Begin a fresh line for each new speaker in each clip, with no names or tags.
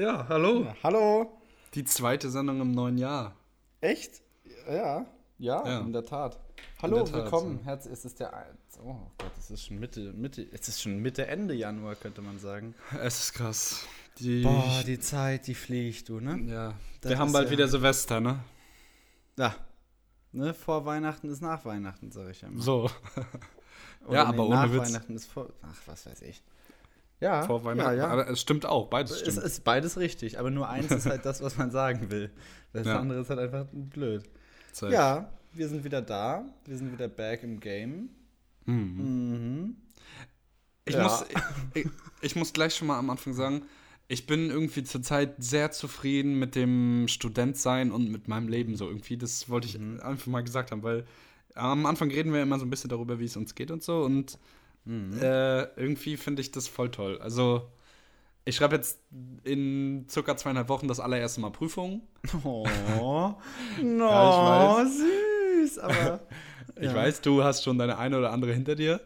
Ja, hallo.
Ja, hallo.
Die zweite Sendung im neuen Jahr.
Echt? Ja, ja,
Ja.
in der Tat. Hallo,
der Tat,
willkommen.
ja.
Herz, es ist der Oh Gott, es ist schon Mitte, Mitte, es ist schon Mitte Ende Januar, könnte man sagen.
Es ist krass. Die,
Boah, die Zeit, die fliegt, du, ne?
ja.
Das
Wir haben bald
ja-
wieder Silvester, ne?
Ja. Ne, vor Weihnachten ist nach Weihnachten, sag ich ja immer.
So. Ja, aber ohne
nach
Witz.
Weihnachten ist vor. Ach, was weiß ich. Ja,
Vor Weihnachten.
Ja, ja.
Aber es stimmt auch, beides
Es
stimmt.
ist beides richtig, aber nur eins ist halt das, was man sagen will. Das
Ja.
andere ist halt einfach blöd.
Safe.
Ja, wir sind wieder da. Wir sind wieder back im Game.
Mhm.
Mhm.
Ich,
Ja.
muss, ich, ich muss gleich schon mal am Anfang sagen, ich bin irgendwie zurzeit sehr zufrieden mit dem Studentsein und mit meinem Leben so irgendwie. Das wollte ich
Mhm.
einfach mal gesagt haben, weil am Anfang reden wir immer so ein bisschen darüber, wie es uns geht und so. Und
Mhm.
äh, irgendwie finde ich das voll toll. Also, ich schreibe jetzt in circa zweieinhalb Wochen das allererste Mal Prüfung.
Oh, no,
Ja,
süß, aber.
Ich
ja.
weiß, du hast schon deine eine oder andere hinter dir.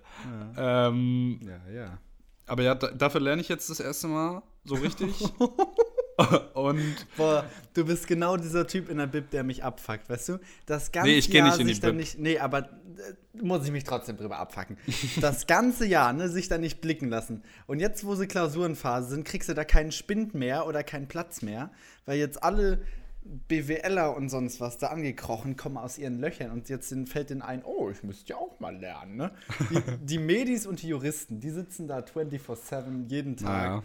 Ja,
Ähm,
ja. ja.
aber ja, da, dafür lerne ich jetzt das erste Mal so richtig. und
Boah, du bist genau dieser Typ in der Bib, der mich abfuckt, weißt du? Das ganze
Nee, ich
Jahr
nicht in die
sich dann
Bib.
nicht. Nee, aber äh, muss ich mich trotzdem drüber abfucken. Das ganze Jahr, ne, sich da nicht blicken lassen. Und jetzt, wo sie Klausurenphase sind, kriegst du da keinen Spind mehr oder keinen Platz mehr, weil jetzt alle BWLer und sonst was da angekrochen kommen aus ihren Löchern und jetzt fällt denen ein, oh, ich müsste ja auch mal lernen, ne? Die, die Medis und die Juristen, die sitzen da 24-7 jeden Tag.
naja,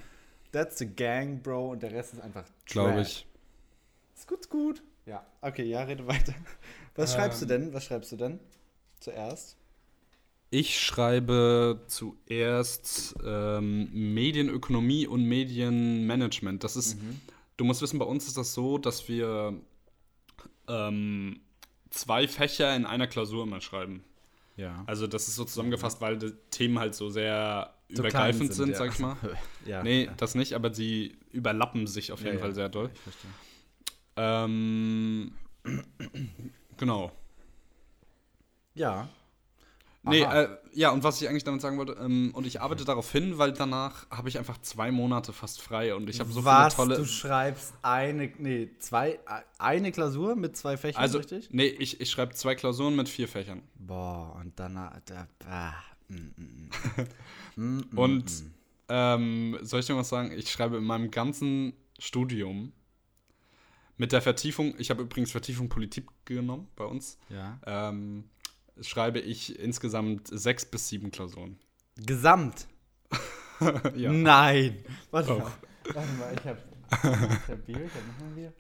That's the gang, Bro, und der Rest ist einfach
glaube ich.
Ist gut, ist gut. Ja. Okay, ja, rede weiter. Was
Ähm.
schreibst du denn? Was schreibst du denn? Zuerst?
Ich schreibe zuerst ähm, Medienökonomie und Medienmanagement. Das ist, du musst wissen, bei uns ist das so, dass wir ähm, zwei Fächer in einer Klausur immer schreiben.
Ja.
Also das ist so zusammengefasst, weil die Themen halt so sehr
So
übergreifend
klein
sind,
ja.
sag ich mal.
ja.
Nee,
ja.
das nicht, aber sie überlappen sich auf jeden
ja.
Fall sehr doll.
Ich verstehe.
Ähm, genau.
Ja.
Nee, äh, ja, und was ich eigentlich damit sagen wollte, ähm, und ich arbeite darauf hin, weil danach habe ich einfach zwei Monate fast frei und ich habe so
Was?
viele
Du
tolle.
schreibst eine, nee, zwei, äh, eine Klausur mit zwei Fächern,
Also,
richtig?
nee, ich, ich schreibe zwei Klausuren mit vier Fächern.
Boah, und danach, da, ah, mm, mm, mm.
Und
mm.
ähm, soll ich dir was sagen? Ich schreibe in meinem ganzen Studium mit der Vertiefung, ich habe übrigens Vertiefung Politik genommen bei uns,
Ja.
ähm, schreibe ich insgesamt sechs bis sieben Klausuren.
Gesamt?
ja.
Nein. Warte mal. Warte mal, ich habe ich hab ich habe nochmal Bio,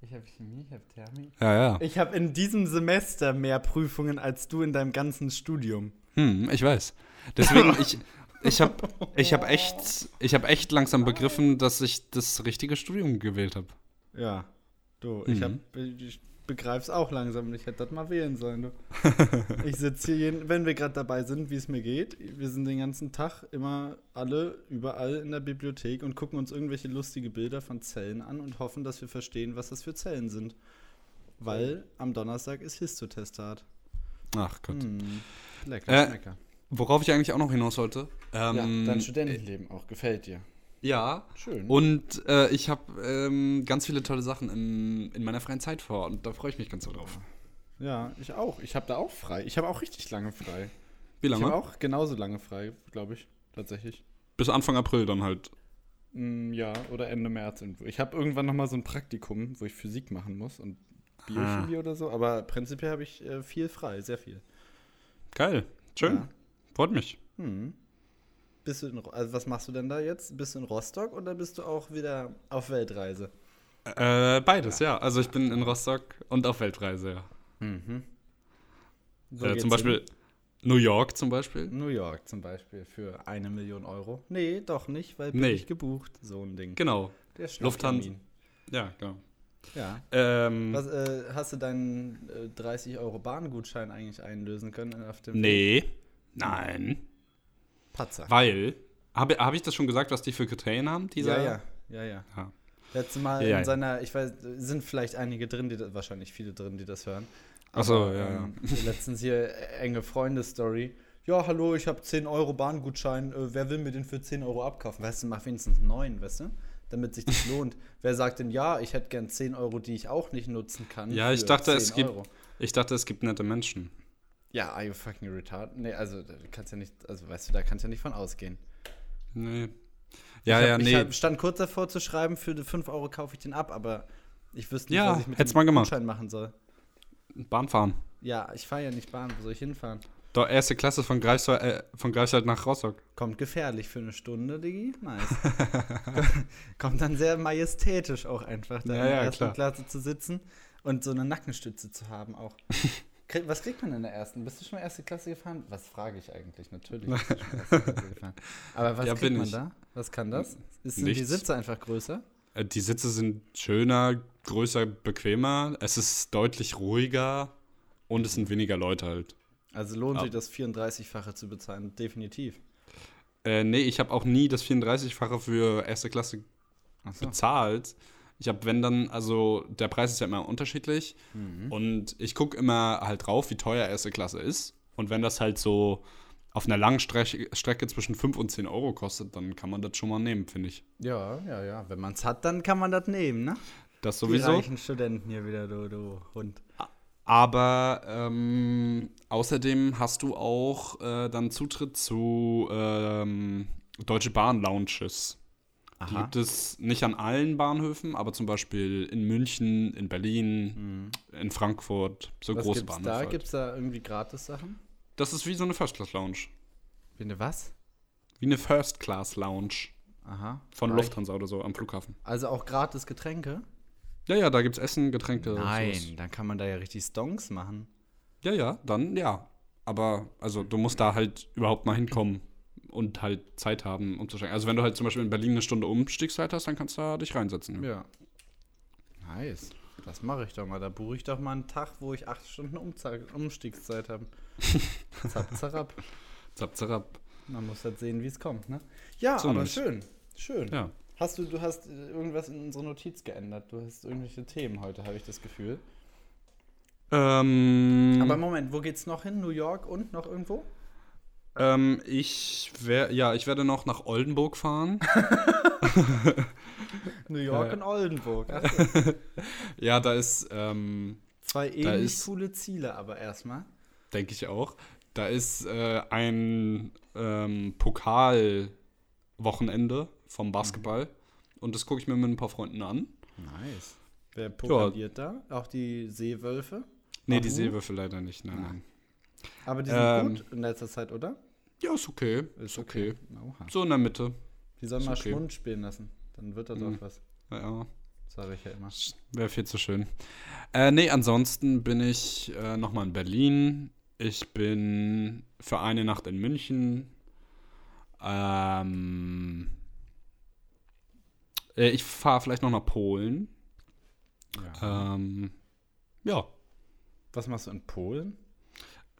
ich habe Chemie, ich habe Thermik.
Ja, ja.
Ich habe in diesem Semester mehr Prüfungen als du in deinem ganzen Studium.
Hm, ich weiß. Deswegen, ich, ich habe ich hab echt, ich hab echt langsam begriffen, dass ich das richtige Studium gewählt habe.
Ja. Du, ich,
Mhm.
hab, ich begreif's auch langsam. Ich hätte das mal wählen sollen. Du. ich sitze hier, jeden, wenn wir gerade dabei sind, wie es mir geht. Wir sind den ganzen Tag immer alle überall in der Bibliothek und gucken uns irgendwelche lustige Bilder von Zellen an und hoffen, dass wir verstehen, was das für Zellen sind. Weil am Donnerstag ist Histotestat.
Ach Gott.
Hm, lecker,
Äh,
schmecker.
Worauf ich eigentlich auch noch hinaus wollte. Ähm,
Ja, dein Studentenleben auch. Gefällt dir.
Ja.
Schön.
Und äh, ich habe ähm, ganz viele tolle Sachen in, in meiner freien Zeit vor und da freue ich mich ganz so drauf.
ja, ich auch. Ich habe da auch frei. Ich habe auch richtig lange frei.
Wie
Ich habe
lange?
auch genauso lange frei, glaube ich. Tatsächlich.
Bis Anfang April dann halt.
Mm, Ja, oder Ende März irgendwo. Ich habe irgendwann noch mal so ein Praktikum, wo ich Physik machen muss und Biochemie oder so, aber prinzipiell habe ich äh, viel frei, sehr viel.
Geil. Schön.
Ja.
Freut mich.
Hm. Bist du in, also was machst du denn da jetzt? Bist du in Rostock oder bist du auch wieder auf Weltreise?
Äh, beides, ja. Also ich bin in Rostock und auf Weltreise, ja.
Mhm.
Äh, zum Beispiel New York zum Beispiel.
New York zum Beispiel für eine Million Euro. Nee, doch nicht, weil
Nee.
billig gebucht, so ein Ding.
Genau.
Der
Lufthansa. Ja, genau.
Ja.
Ähm,
Was, äh, hast du deinen äh, 30 Euro Bahngutschein eigentlich einlösen können auf dem
nee. Nein.
Patzer?
Weil, habe hab ich das schon gesagt, was die für Kriterien haben? Dieser?
Ja, ja, ja, ja.
Ja.
Letztes Mal
Ja, ja.
in seiner, ich weiß, sind vielleicht einige drin, die wahrscheinlich viele drin, die das hören.
Ach so,
Aber,
ja,
ähm, Letztens hier äh, enge Freunde-Story. Ja, hallo, ich habe 10 Euro Bahngutschein. Äh, wer will mir den für 10 Euro abkaufen? Weißt du, mach wenigstens 9, weißt du? damit sich das lohnt. Wer sagt denn, ja, ich hätte gern 10 Euro, die ich auch nicht nutzen kann?
Ja, ich dachte,
10
es gibt,
Euro?
ich dachte, es gibt nette Menschen.
Ja, are you fucking retarded? Nee, also da kannst ja nicht, also weißt du, da kannst du ja nicht von ausgehen.
Nee. Ja,
ich hab,
ja, nee.
Ich stand kurz davor zu schreiben, für die 5 Euro kaufe ich den ab, aber ich wüsste nicht,
Ja,
was ich mit dem
mal gemacht.
Gutschein machen soll.
Bahn fahren.
Ja, ich fahre ja nicht Bahn, wo soll ich hinfahren?
Doch, erste Klasse von Greifswald, äh, von Greifswald nach Rostock.
Kommt gefährlich für eine Stunde, Diggi. Nice. Kommt dann sehr majestätisch auch einfach, da
Ja,
in der
ja,
ersten
klar.
Klasse zu sitzen und so eine Nackenstütze zu haben auch. Was kriegt man in der ersten? Bist du schon erste Klasse gefahren? Was frage ich eigentlich? Natürlich bist du schon erste Klasse gefahren. Aber was
Ja,
kriegt
bin
man
ich.
da? Was kann das? Ist, sind die. Sitze einfach größer?
Äh, Die Sitze sind schöner, größer, bequemer. Es ist deutlich ruhiger und es sind weniger Leute halt.
Also lohnt
Ja.
sich das 34-fache zu bezahlen? Definitiv.
Äh, nee, ich habe auch nie das 34-fache für erste Klasse
Achso.
bezahlt. Ich habe, wenn dann, also der Preis ist ja immer unterschiedlich.
Mhm.
Und ich gucke immer halt drauf, wie teuer erste Klasse ist. Und wenn das halt so auf einer langen Strecke, Strecke zwischen 5 und 10 Euro kostet, dann kann man das schon mal nehmen, finde ich.
Ja, ja, ja. Wenn man es hat, dann kann man das nehmen, ne?
Das
Die
sowieso.
reichen Studenten hier wieder, du, du Hund.
Aber ähm, außerdem hast du auch äh, dann Zutritt zu ähm, Deutsche Bahn Lounges. Die
Aha.
gibt es nicht an allen Bahnhöfen, aber zum Beispiel in München, in Berlin, in Frankfurt, so
Mhm. Was
große
gibt's
Bahnhöfe.
da?
halt.
Gibt es da irgendwie Gratis-Sachen?
Das ist wie so eine First-Class-Lounge.
Wie eine was?
Wie eine First-Class-Lounge
Aha.
von
Reich-
Lufthansa oder so am Flughafen.
Also auch gratis Getränke?
Ja, ja, da gibt es Essen, Getränke.
Nein,
sowas.
dann kann man da ja richtig Stonks machen.
Ja, ja, dann ja. Aber also du musst da halt überhaupt mal hinkommen und halt Zeit haben, um zu steigen. Also wenn du halt zum Beispiel in Berlin eine Stunde Umstiegszeit hast, dann kannst du da dich reinsetzen.
Ja. Nice. Das mache ich doch mal. Da buche ich doch mal einen Tag, wo ich acht Stunden Umze Umstiegszeit habe. Zap, zarab.
Zap, zarab.
Man muss halt sehen, wie es kommt, ne? Ja,
So
aber
nicht.
schön. Schön.
Ja.
Hast du, du hast äh, irgendwas in unserer Notiz geändert. Du hast irgendwelche Themen heute, habe ich das Gefühl.
Ähm,
Aber Moment, wo geht's noch hin? New York und noch irgendwo?
Ähm, ich wer, ja, ich werde noch nach Oldenburg fahren.
New York
Äh.
und Oldenburg. So.
ja, da ist, ähm,
Zwei ähnlich
ist-
coole Ziele, aber erstmal.
denke ich auch, da ist äh, ein ähm, Pokalwochenende vom Basketball. Und das gucke ich mir mit ein paar Freunden an.
Nice. Wer pokaliert da? Auch die Seewölfe?
Nee,
Auch
die
du?
Seewürfel leider nicht. Nein,
Ah.
nein.
Aber die sind
Ähm,
gut in letzter Zeit, oder?
Ja, ist okay. Ist okay.
Oha.
So in der Mitte.
Die sollen
Ist
mal
okay.
Schwund spielen lassen. Dann wird das
Mhm.
auch was.
Ja,
Sage ich ja immer.
wäre viel zu schön. Äh, nee, ansonsten bin ich äh, nochmal in Berlin. Ich bin für eine Nacht in München. Ähm, äh, ich fahre vielleicht noch nach Polen.
Ja.
Ähm, ja.
Was machst du in Polen?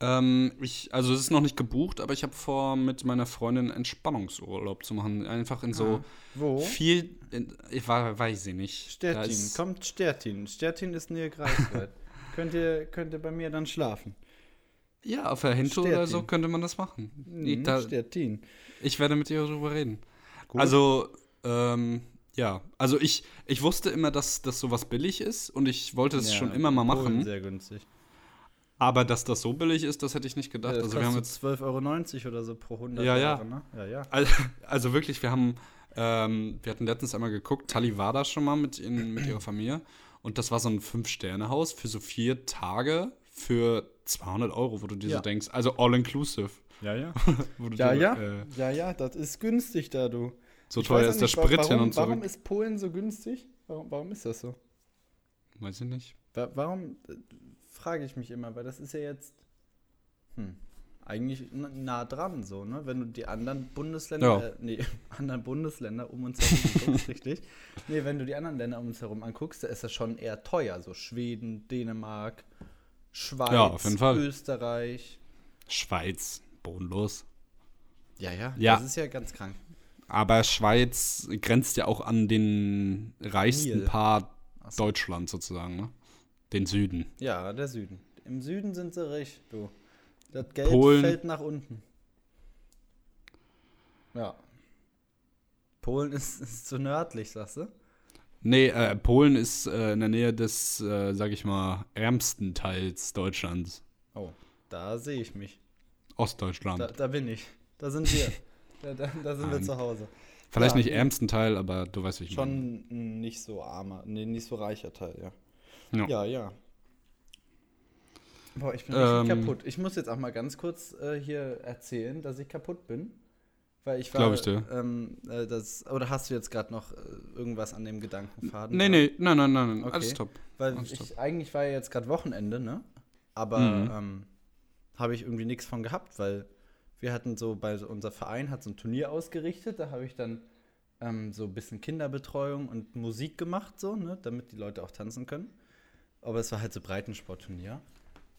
Ähm, ich, also es ist noch nicht gebucht, aber ich habe vor, mit meiner Freundin Entspannungsurlaub zu machen. Einfach in so
Ah, Wo?
viel, in, ich war, weiß ich nicht.
Stettin.
ist-
Kommt Stettin. Stettin ist näher Greifswald. könnt, ihr, könnt ihr bei mir dann schlafen?
Ja, auf der Hinto oder so könnte man das machen. Ich,
Mhm,
da,
Stettin.
ich werde mit ihr darüber reden.
Gut.
Also, ähm, ja. Also ich, ich wusste immer, dass das sowas billig ist und ich wollte es
Ja,
schon immer mal machen.
Sehr günstig.
Aber dass das so billig ist, das hätte ich nicht gedacht.
Ja, das
also wir haben
kostet
jetzt
12,90 Euro oder so pro 100
Ja, ja.
Jahre, ne? Ja, ja.
Also, also wirklich, wir haben, ähm, wir hatten letztens einmal geguckt, Tali war da schon mal mit, in, mit ihrer Familie und das war so ein Fünf-Sterne-Haus für so vier Tage für 200 Euro, wo du dir
Ja.
so denkst, also all-inclusive.
Ja, ja. Ja,
dir,
ja.
Äh,
Ja, ja, das ist günstig da, du.
so
Ich
teuer ist der Sprit
warum,
hin und zurück.
Warum ist Polen so günstig? Warum, warum ist das so?
Weiß ich nicht.
Wa- Warum, äh, frage ich mich immer, weil das ist ja jetzt hm, eigentlich nah dran so, ne? Wenn du die anderen Bundesländer,
Ja.
äh, nee, anderen Bundesländer um uns herum anguckst, richtig? Nee, wenn du die anderen Länder um uns herum anguckst, da ist das schon eher teuer, so Schweden, Dänemark, Schweiz,
Ja.
Österreich.
Schweiz, bodenlos.
Ja, ja,
Ja.
das ist ja ganz krank.
Aber Schweiz grenzt ja auch an den reichsten. Part
so.
Deutschlands sozusagen, ne? Den Süden.
Ja, der Süden. Im Süden sind sie recht, du. Das Geld
Polen-
fällt nach unten. Ja. Polen ist, ist zu nördlich, sagst du?
Nee, äh, Polen ist äh, in der Nähe des, äh, sag ich mal, ärmsten Teils Deutschlands.
Oh, da sehe ich mich.
Ostdeutschland.
Da, da bin ich. Da sind wir. da, da, da sind wir zu Hause.
Vielleicht
ja.
nicht ärmsten Teil, aber du weißt, wie ich meine.
Schon ein nicht so armer, nee, nicht so reicher Teil, ja.
Ja.
Ja, ja. Boah, ich bin
Ähm.
richtig kaputt. Ich muss jetzt auch mal ganz kurz äh, hier erzählen, dass ich kaputt bin. Weil ich war.
Glaub ich dir.
Ähm, äh, das, oder hast du jetzt gerade noch äh, irgendwas an dem Gedankenfaden?
Nee, nee, nein, nein, nein, nein.
Okay.
alles top.
Weil
Alles
ich, eigentlich war ja jetzt gerade Wochenende, ne? Aber
Mhm.
ähm, habe ich irgendwie nichts von gehabt, weil wir hatten so bei so- unser Verein hat so ein Turnier ausgerichtet, da habe ich dann ähm, so ein bisschen Kinderbetreuung und Musik gemacht, so, ne, damit die Leute auch tanzen können. Aber es war halt so Breitensportturnier.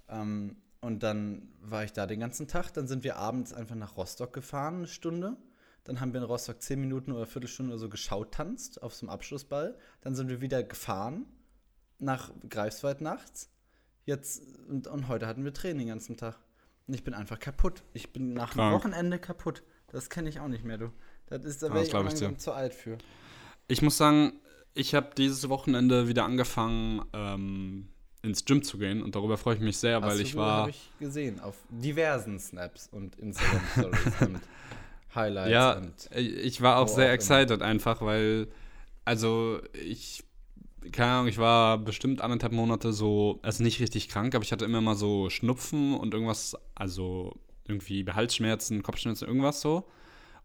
Ähm, und dann war ich da den ganzen Tag. Dann sind wir abends einfach nach Rostock gefahren, eine Stunde. Dann haben wir in Rostock zehn Minuten oder Viertelstunde oder so geschaut tanzt auf so einem Abschlussball. Dann sind wir wieder gefahren nach Greifswald nachts. Jetzt und, und heute hatten wir Training den ganzen Tag. Und ich bin einfach kaputt. Ich bin nach dem
Krank.
Wochenende kaputt. Das kenne ich auch nicht mehr, du. Das ist, da wäre ich,
ich dir.
zu alt für.
Ich muss sagen, ich habe dieses Wochenende wieder angefangen, ähm, ins Gym zu gehen und darüber freue ich mich sehr, weil
Hast
ich war.
Hab ich gesehen auf diversen Snaps und Instagram Stories und Highlights
Ja, ich war auch sehr
auch
excited einfach, weil, also ich, keine Ahnung, ich war bestimmt anderthalb Monate so, also nicht richtig krank, aber ich hatte immer mal so Schnupfen und irgendwas, also irgendwie Halsschmerzen, Kopfschmerzen, irgendwas so.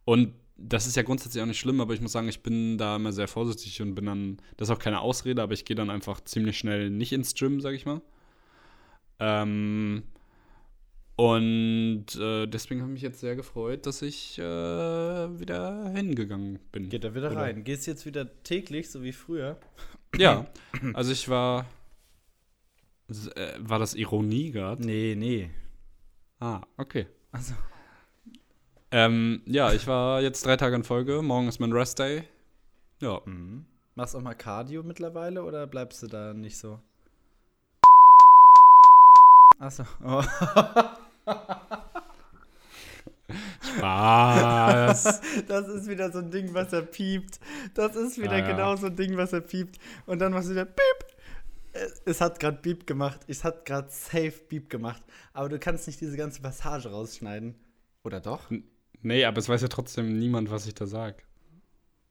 Und das ist ja grundsätzlich auch nicht schlimm, aber ich muss sagen, ich bin da immer sehr vorsichtig und bin dann, das ist auch keine Ausrede, aber ich gehe dann einfach ziemlich schnell nicht ins Gym, sag ich mal. Ähm, und äh, deswegen habe ich mich jetzt sehr gefreut, dass ich äh, wieder hingegangen bin.
geht da wieder
Oder-
rein. Gehst jetzt wieder täglich, so wie früher?
Ja, also ich war. Äh, war das Ironie gerade?
Nee, nee.
Ah, okay.
Also,
Ähm, ja, ich war jetzt drei Tage in Folge. Morgen ist mein Rest Day. Ja.
mhm. Machst du auch mal Cardio mittlerweile oder bleibst du da nicht so? Achso. Oh.
Was?
Das ist wieder so ein Ding, was er piept. Das ist wieder
Ah, ja.
genau so ein Ding, was er piept. Und dann machst du wieder Piep. Es- hat gerade Beep gemacht. Es hat gerade safe Beep gemacht. Aber du kannst nicht diese ganze Passage rausschneiden. Oder doch?
Nee, aber es weiß ja trotzdem niemand, was ich da sag.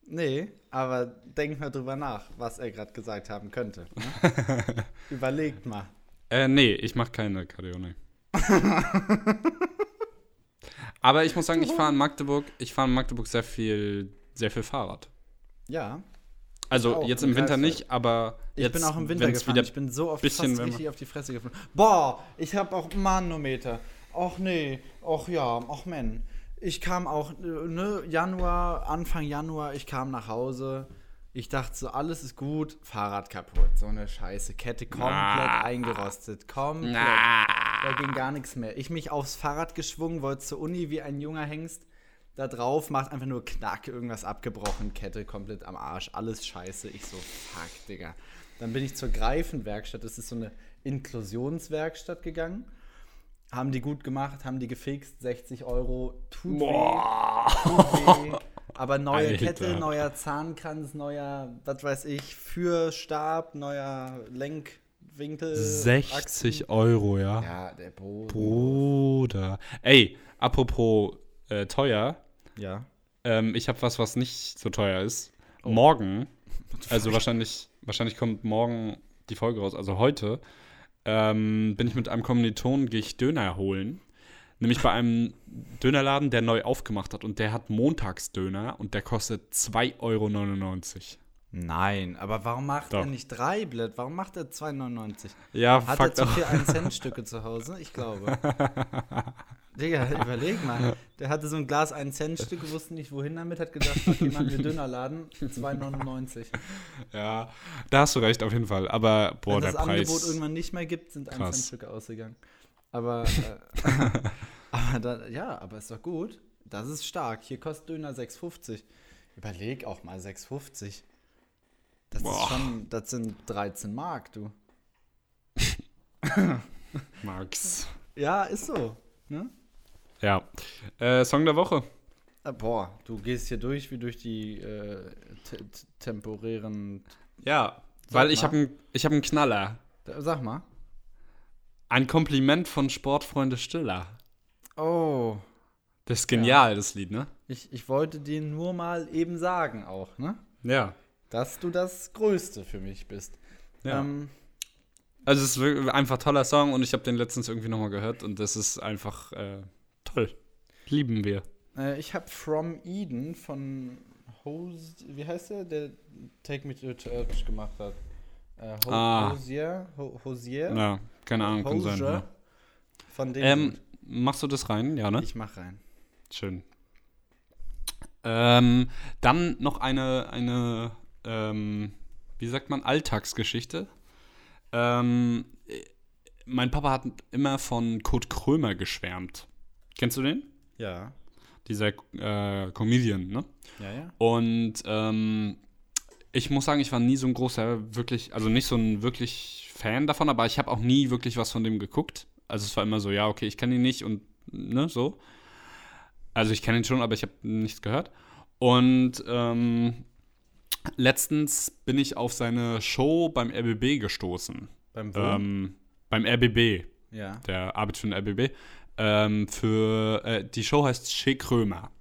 Nee, aber denk mal drüber nach, was er gerade gesagt haben könnte. Ne? Überlegt mal.
Äh, nee, ich mach keine Cardio, nee. aber ich muss sagen, ich fahre in Magdeburg, ich fahre in Magdeburg sehr viel, sehr viel Fahrrad.
Ja.
Also jetzt
im
im Winter nicht, aber
Ich
jetzt,
bin auch im Winter gefahren.
wieder
ich bin so oft
bisschen
fast richtig auf die Fresse geflogen. Boah, ich habe auch Manometer. Ach nee, ach ja, ach man. Ich kam auch, ne, Januar, Anfang Januar, ich kam nach Hause. Ich dachte so, alles ist gut, Fahrrad kaputt. So eine Scheiße. Kette komplett
Na.
eingerostet. Komplett.
Na.
Da ging gar nichts mehr. Ich mich aufs Fahrrad geschwungen, wollte zur Uni wie ein junger Hengst. Da drauf macht einfach nur Knack, irgendwas abgebrochen, Kette komplett am Arsch, alles scheiße. Ich so, fuck, Digga. Dann bin ich zur Greifenwerkstatt, das ist so eine Inklusionswerkstatt gegangen. Haben die gut gemacht, haben die gefixt, 60 Euro, tut
Boah.
weh, tut weh. Aber neue
Alter.
Kette, neuer Zahnkranz, neuer, was weiß ich, Führstab, neuer Lenkwinkel.
60 Euro, ja.
Achsen. Ja, der Boden.
Bruder. Ey, apropos äh, teuer,
Ja.
ähm, ich habe was, was nicht so teuer ist.
Oh.
Morgen, also wahrscheinlich, wahrscheinlich kommt morgen die Folge raus, also heute, ähm, bin ich mit einem Kommilitonen, gehe ich Döner holen. Nämlich bei einem Dönerladen, der neu aufgemacht hat und der hat Montagsdöner und der kostet 2,99 Euro.
Nein, aber warum macht
Doch.
er nicht drei Blatt? Warum macht er 2,99?
Ja,
Hat er zu viel 1-Cent-Stücke zu Hause? Ich glaube. Digga, überleg mal. Der hatte so ein Glas 1-Cent-Stücke, wusste nicht wohin damit, hat gedacht, okay, machen wir Dönerladen, 2,99.
Ja, da hast du recht, auf jeden Fall. Aber, boah,
Wenn
der
das Angebot
Preis.
irgendwann nicht mehr gibt, sind
Krass.
1-Cent-Stücke ausgegangen. Aber, äh, aber da, ja, aber ist doch gut. Das ist stark. Hier kostet Döner 6,50. Überleg auch mal 6,50. Das
Boah.
ist schon, das sind 13 Mark, du.
Max.
Ja, ist so. Ne?
Ja. Äh, Song der Woche.
Äh, boah, du gehst hier durch wie durch die äh, te- te- temporären.
Ja, weil
Sag
ich
mal.
habe einen hab 'n Knaller.
Sag mal.
Ein Kompliment von Sportfreunde Stiller.
Oh,
Das ist genial, das Lied, ne?
ich, ich wollte dir nur mal eben sagen auch, ne?
Ja.
Dass du das Größte für mich bist.
ja.
Ähm,
Also es ist einfach ein toller Song und ich habe den letztens irgendwie nochmal gehört und das ist einfach äh, toll. Lieben wir.
äh, ich habe From Eden von Hose, wie heißt der, der Take Me to Church gemacht hat. Äh, Ho
Ah.
Hosier, Ho Hosier,
Ja, keine Ahnung, kann sein.
Hosier.
Ja.
Von dem
Ähm, machst du das rein? Ja, ne?
Ich mach rein.
Schön. Ähm, dann noch eine, eine ähm, wie sagt man, Alltagsgeschichte. Ähm, äh, mein Papa hat immer von Kurt Krömer geschwärmt. Kennst du den?
Ja.
Dieser äh, Comedian, ne?
Ja, ja.
Und ähm, ich muss sagen, ich war nie so ein großer, wirklich, also nicht so ein wirklich Fan davon, aber ich habe auch nie wirklich was von dem geguckt. Also es war immer so, ja, okay, ich kenne ihn nicht und ne, so. Also ich kenne ihn schon, aber ich habe nichts gehört. Und ähm, letztens bin ich auf seine Show beim RBB gestoßen.
Beim Wo?
Ähm, beim RBB,
ja.
der arbeitet für den RBB. Ähm, für äh, die Show heißt Che Krömer.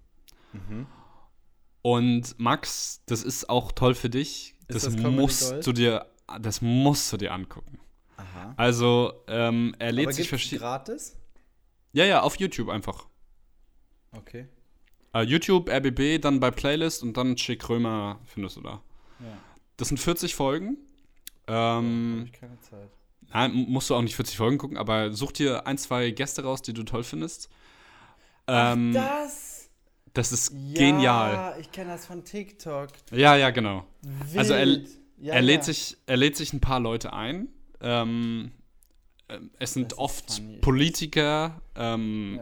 Mhm.
Und Max, das ist auch toll für dich. Das,
das
musst
Gold?
du dir, das musst du dir angucken.
Aha.
Also ähm, er lädt sich verschiedene.
gratis?
Ja, ja, auf YouTube einfach.
Okay.
Äh, YouTube, RBB, dann bei Playlist und dann Che Krömer findest du da.
Ja.
Das sind 40 Folgen.
Habe
Ähm,
ich keine Zeit.
Nein, musst du auch nicht 40 Folgen gucken, aber such dir ein, zwei Gäste raus, die du toll findest. Ähm,
das?
das ist
Ja,
genial.
ich kenne das von TikTok.
Ja, ja, genau. Also er-
Wild. ja,
er, lädt
ja.
sich, er lädt sich ein paar Leute ein. Ähm, ähm, es sind oft
funny.
Politiker ähm,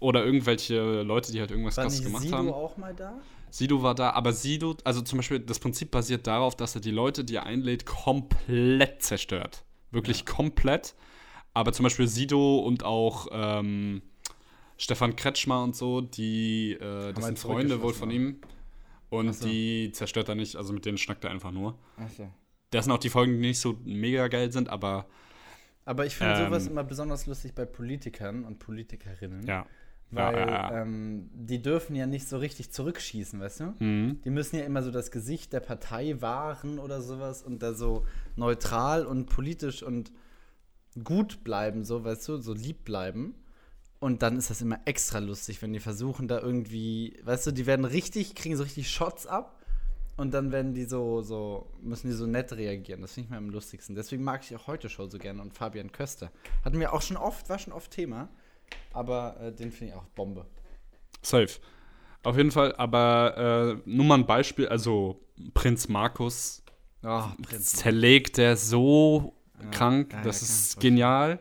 oder irgendwelche Leute, die halt irgendwas
War
krasses gemacht
Sido
haben.
auch mal da?
Sido war da, aber Sido, also zum Beispiel, das Prinzip basiert darauf, dass er die Leute, die er einlädt, komplett zerstört. Wirklich komplett. Aber zum Beispiel Sido und auch ähm, Stefan Kretschmer und so, die, äh, das sind Freunde wohl von ihm. Und
Ach so.
die zerstört er nicht, also mit denen schnackt er einfach nur.
Achso.
Das sind auch die Folgen, die nicht so mega geil sind, aber
Aber ich finde
Ähm.
sowas immer besonders lustig bei Politikern und Politikerinnen.
ja.
Weil
ja, ja, ja.
Ähm, die dürfen ja nicht so richtig zurückschießen, weißt du?
Mhm.
Die müssen ja immer so das Gesicht der Partei wahren oder sowas und da so neutral und politisch und gut bleiben, so, weißt du, so lieb bleiben. Und dann ist das immer extra lustig, wenn die versuchen, da irgendwie, weißt du, die werden richtig, kriegen so richtig Shots ab und dann werden die so, so, müssen die so nett reagieren. Das finde ich mir am lustigsten. Deswegen mag ich auch heute Show so gerne und Fabian Köster. Hatten wir auch schon oft, war schon oft Thema, aber äh, den finde ich auch Bombe.
Safe. Auf jeden Fall, aber äh, nur mal ein Beispiel, also Prinz Markus
Oh, Prinz.
zerlegt der so
Ja,
krank,
ja, ja,
das
kann
ist genial.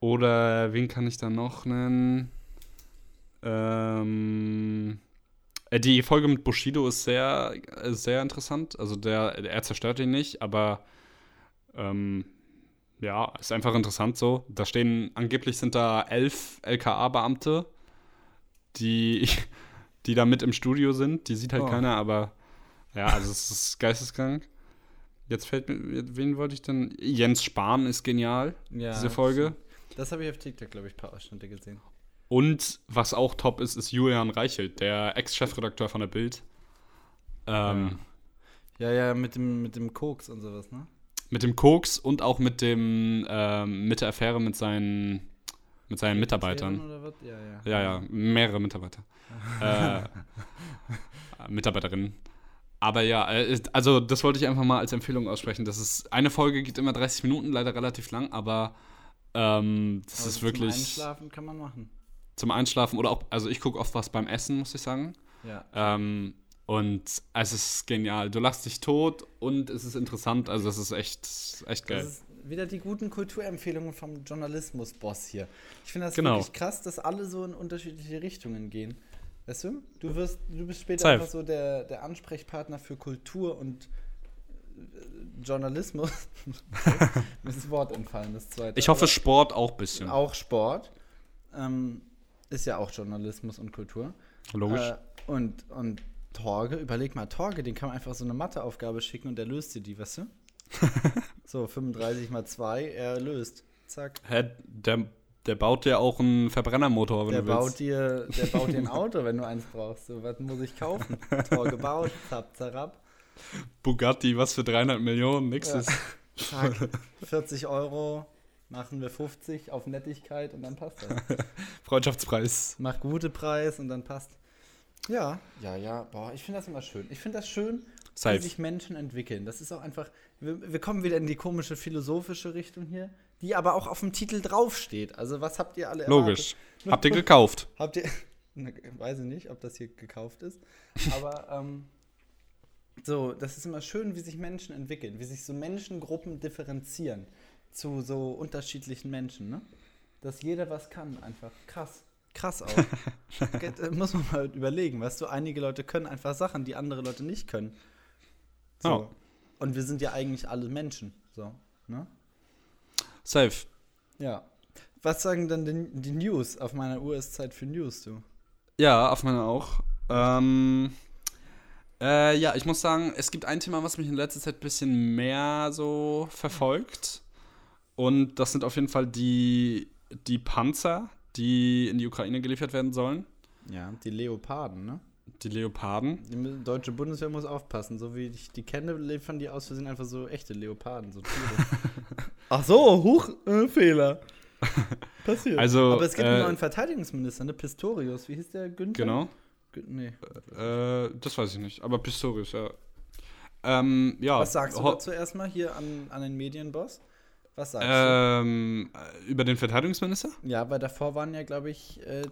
Oder wen kann ich da noch nennen? Ähm, äh, die Folge mit Bushido ist sehr, äh, sehr interessant. Also der, er zerstört ihn nicht, aber ähm, ja, ist einfach interessant so. Da stehen, angeblich sind da elf LKA-Beamte, die, die da mit im Studio sind. Die sieht halt
Oh.
keiner, aber ja, also es ist geisteskrank. Jetzt fällt mir, wen wollte ich denn? Jens Spahn ist genial,
Ja,
diese Folge.
Das habe ich auf TikTok, glaube ich, ein paar Ausschnitte gesehen.
Und was auch top ist, ist Julian Reichelt, der Ex-Chefredakteur von der Bild. Ähm,
Ja, ja, mit dem, mit dem Koks und sowas, ne?
Mit dem Koks und auch mit dem ähm, mit der Affäre mit seinen mit seinen Mitarbeitern.
Ja, ja.
Ja, ja, mehrere Mitarbeiter. äh, Mitarbeiterinnen. Aber ja, äh, also das wollte ich einfach mal als Empfehlung aussprechen. Das ist eine Folge geht immer 30 Minuten, leider relativ lang, aber ähm, das
Aber
ist
zum
wirklich
Einschlafen kann man machen.
zum Einschlafen oder auch, also ich gucke oft was beim Essen, muss ich sagen.
Ja.
Ähm, und es ist genial. Du lachst dich tot und es ist interessant. Also es ist echt, echt geil.
Das ist wieder die guten Kulturempfehlungen vom Journalismus-Boss hier. Ich finde das
Genau.
wirklich krass, dass alle so in unterschiedliche Richtungen gehen. Weißt du? Du wirst, du bist später
Safe.
einfach so der, der Ansprechpartner für Kultur und äh, Journalismus. Mir ist das Wort entfallen, das zweite.
Ich hoffe, Sport auch ein bisschen.
Auch Sport. Ähm, ist ja auch Journalismus und Kultur.
Logisch.
Äh, und, und Torge, überleg mal, Torge, den kann man einfach so eine Matheaufgabe schicken und der löst dir die, weißt du? so, 35 mal 2, er löst. Zack.
Hä, der, der baut dir auch einen Verbrennermotor, wenn
Der
du
baut,
willst.
dir, der baut dir ein Auto, wenn du eins brauchst. So, was muss ich kaufen? Torge baut, zap, zarab.
Bugatti, was für 300 Millionen, nix
Ja.
ist.
Zack, 40 Euro, machen wir 50 auf Nettigkeit und dann passt das.
Freundschaftspreis.
Mach gute Preis und dann passt. Ja, ja, ja. Boah, ich finde das immer schön. Ich finde das schön,
Safe.
wie sich Menschen entwickeln. Das ist auch einfach. Wir, wir kommen wieder in die komische philosophische Richtung hier, die aber auch auf dem Titel draufsteht. Also, was habt ihr alle
Logisch.
erwartet?
Habt ihr gekauft?
Habt ihr. Na, Weiß ich nicht, ob das hier gekauft ist. Aber ähm, so, das ist immer schön, wie sich Menschen entwickeln, wie sich so Menschengruppen differenzieren zu so unterschiedlichen Menschen, ne? Dass jeder was kann, einfach. Krass. Krass auch. Ge- äh, Muss man mal überlegen, weißt du, einige Leute können einfach Sachen, die andere Leute nicht können. So.
Ja.
Und wir sind ja eigentlich alle Menschen. So, ne?
Safe.
Ja. Was sagen denn die, die News? Auf meiner Uhr ist Zeit für News, du.
Ja, auf meiner auch. Ähm, äh, ja, ich muss sagen, es gibt ein Thema, was mich in letzter Zeit ein bisschen mehr so verfolgt. Und das sind auf jeden Fall die, die Panzer, die in die Ukraine geliefert werden sollen.
Ja, die Leoparden, ne?
Die Leoparden.
Die deutsche Bundeswehr muss aufpassen. So wie ich die kenne, liefern die aus Versehen einfach so echte Leoparden, so Tiere. Ach so, Huch, äh, Fehler. Passiert.
Also,
Aber es gibt
äh,
einen neuen Verteidigungsminister, ne? Pistorius. Wie hieß der? Günther?
Genau.
Gü- Nee.
Äh, das weiß ich nicht. Aber Pistorius, ja. Ähm, ja.
Was sagst du dazu erstmal hier an, an den Medienboss? Was sagst
Ähm, äh, über den Verteidigungsminister?
du? Ja, weil davor waren ja, glaube ich, äh,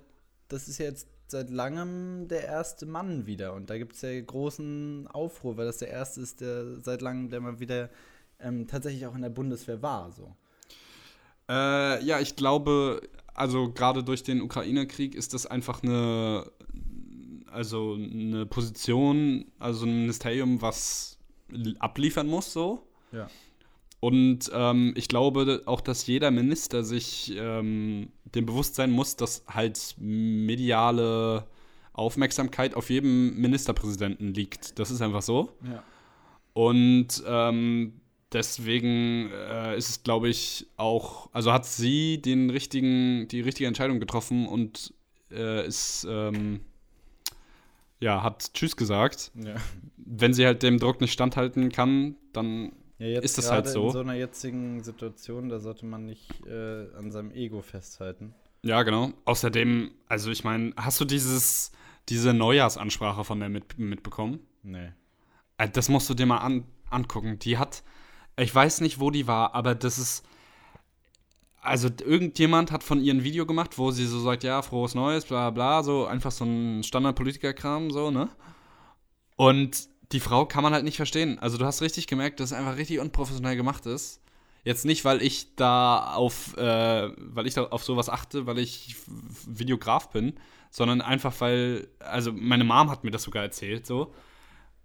das ist ja jetzt seit langem der erste Mann wieder. Und da gibt es ja großen Aufruhr, weil das der erste ist, der seit langem, der mal wieder ähm, tatsächlich auch in der Bundeswehr war. So.
Äh, ja, ich glaube, also gerade durch den Ukraine-Krieg ist das einfach eine, also eine Position, also ein Ministerium, was abliefern muss, so.
Ja.
Und ähm, ich glaube auch, dass jeder Minister sich ähm, dem bewusst sein muss, dass halt mediale Aufmerksamkeit auf jedem Ministerpräsidenten liegt. Das ist einfach so.
Ja.
Und ähm, deswegen äh, ist es, glaube ich, auch, also hat sie den richtigen, die richtige Entscheidung getroffen und äh, ist, ähm, ja, hat Tschüss gesagt.
Ja.
Wenn sie halt dem Druck nicht standhalten kann, dann
Ja, jetzt
Ist das halt so?
In so einer jetzigen Situation, da sollte man nicht äh, an seinem Ego festhalten.
Ja, genau. Außerdem, also ich meine, hast du dieses, diese Neujahrsansprache von der mit, mitbekommen?
Nee.
Äh, Das musst du dir mal an, angucken. Die hat, ich weiß nicht, wo die war, aber das ist, also irgendjemand hat von ihr ein Video gemacht, wo sie so sagt, ja, frohes Neues, bla bla, so einfach so ein Standard-Politiker-Kram, so, ne? Und die Frau kann man halt nicht verstehen. Also du hast richtig gemerkt, dass es einfach richtig unprofessionell gemacht ist. Jetzt nicht, weil ich da auf, äh, weil ich da auf sowas achte, weil ich Videograf bin, sondern einfach, weil, also meine Mom hat mir das sogar erzählt, so.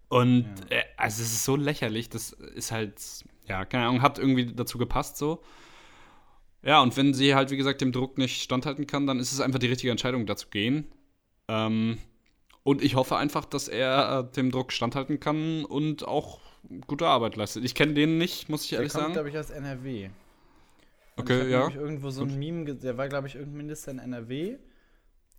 Und äh, also es ist so lächerlich, das ist halt, ja, keine Ahnung, hat irgendwie dazu gepasst, so. Ja, und wenn sie halt, wie gesagt, dem Druck nicht standhalten kann, dann ist es einfach die richtige Entscheidung, da zu gehen. Ähm, und ich hoffe einfach, dass er äh, dem Druck standhalten kann und auch gute Arbeit leistet. Ich kenne den nicht, muss ich
Der
ehrlich
kommt,
sagen.
glaube ich, aus NRW. Und
Okay,
ich
ja.
nämlich irgendwo so ein Meme, der war, glaube ich, irgendein Minister in NRW.